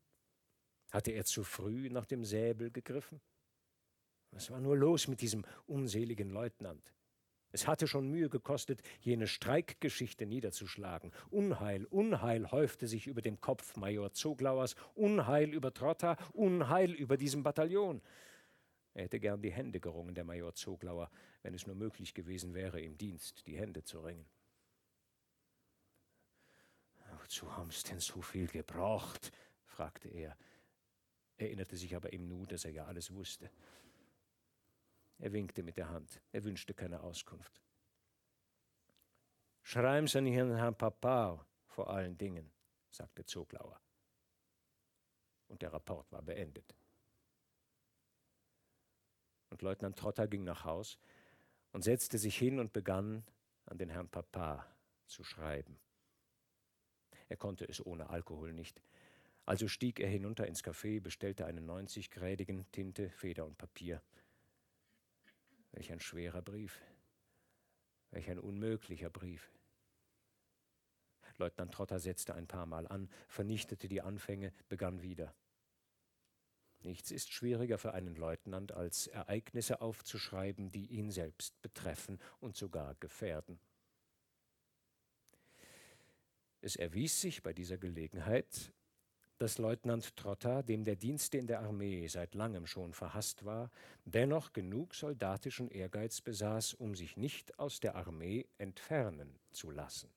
Hatte er zu früh nach dem Säbel gegriffen? Was war nur los mit diesem unseligen Leutnant? Es hatte schon Mühe gekostet, jene Streikgeschichte niederzuschlagen. Unheil, Unheil häufte sich über dem Kopf Major Zoglauers, Unheil über Trotta, Unheil über diesem Bataillon. Er hätte gern die Hände gerungen, der Major Zoglauer, wenn es nur möglich gewesen wäre, im Dienst die Hände zu ringen. Wozu haben Sie denn so viel gebraucht? fragte er, erinnerte sich aber ihm nur, dass er ja alles wusste. Er winkte mit der Hand. Er wünschte keine Auskunft. Schreiben Sie an Ihren Herrn Papa vor allen Dingen, sagte Zoglauer. Und der Rapport war beendet. Und Leutnant Trotter ging nach Haus und setzte sich hin und begann an den Herrn Papa zu schreiben. Er konnte es ohne Alkohol nicht. Also stieg er hinunter ins Café, bestellte einen 90-grädigen Tinte, Feder und Papier Welch ein schwerer Brief. Welch ein unmöglicher Brief. Leutnant Trotter setzte ein paar Mal an, vernichtete die Anfänge, begann wieder. Nichts ist schwieriger für einen Leutnant, als Ereignisse aufzuschreiben, die ihn selbst betreffen und sogar gefährden. Es erwies sich bei dieser Gelegenheit, dass Leutnant Trotta, dem der Dienst in der Armee seit langem schon verhasst war, dennoch genug soldatischen Ehrgeiz besaß, um sich nicht aus der Armee entfernen zu lassen.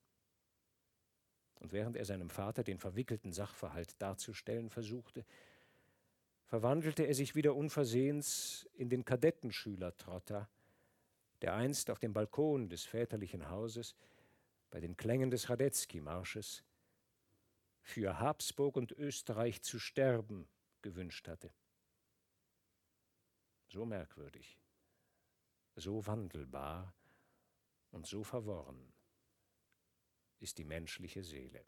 Und während er seinem Vater den verwickelten Sachverhalt darzustellen versuchte, verwandelte er sich wieder unversehens in den Kadettenschüler Trotta, der einst auf dem Balkon des väterlichen Hauses bei den Klängen des Radetzky-Marsches für Habsburg und Österreich zu sterben gewünscht hatte. So merkwürdig, so wandelbar und so verworren ist die menschliche Seele.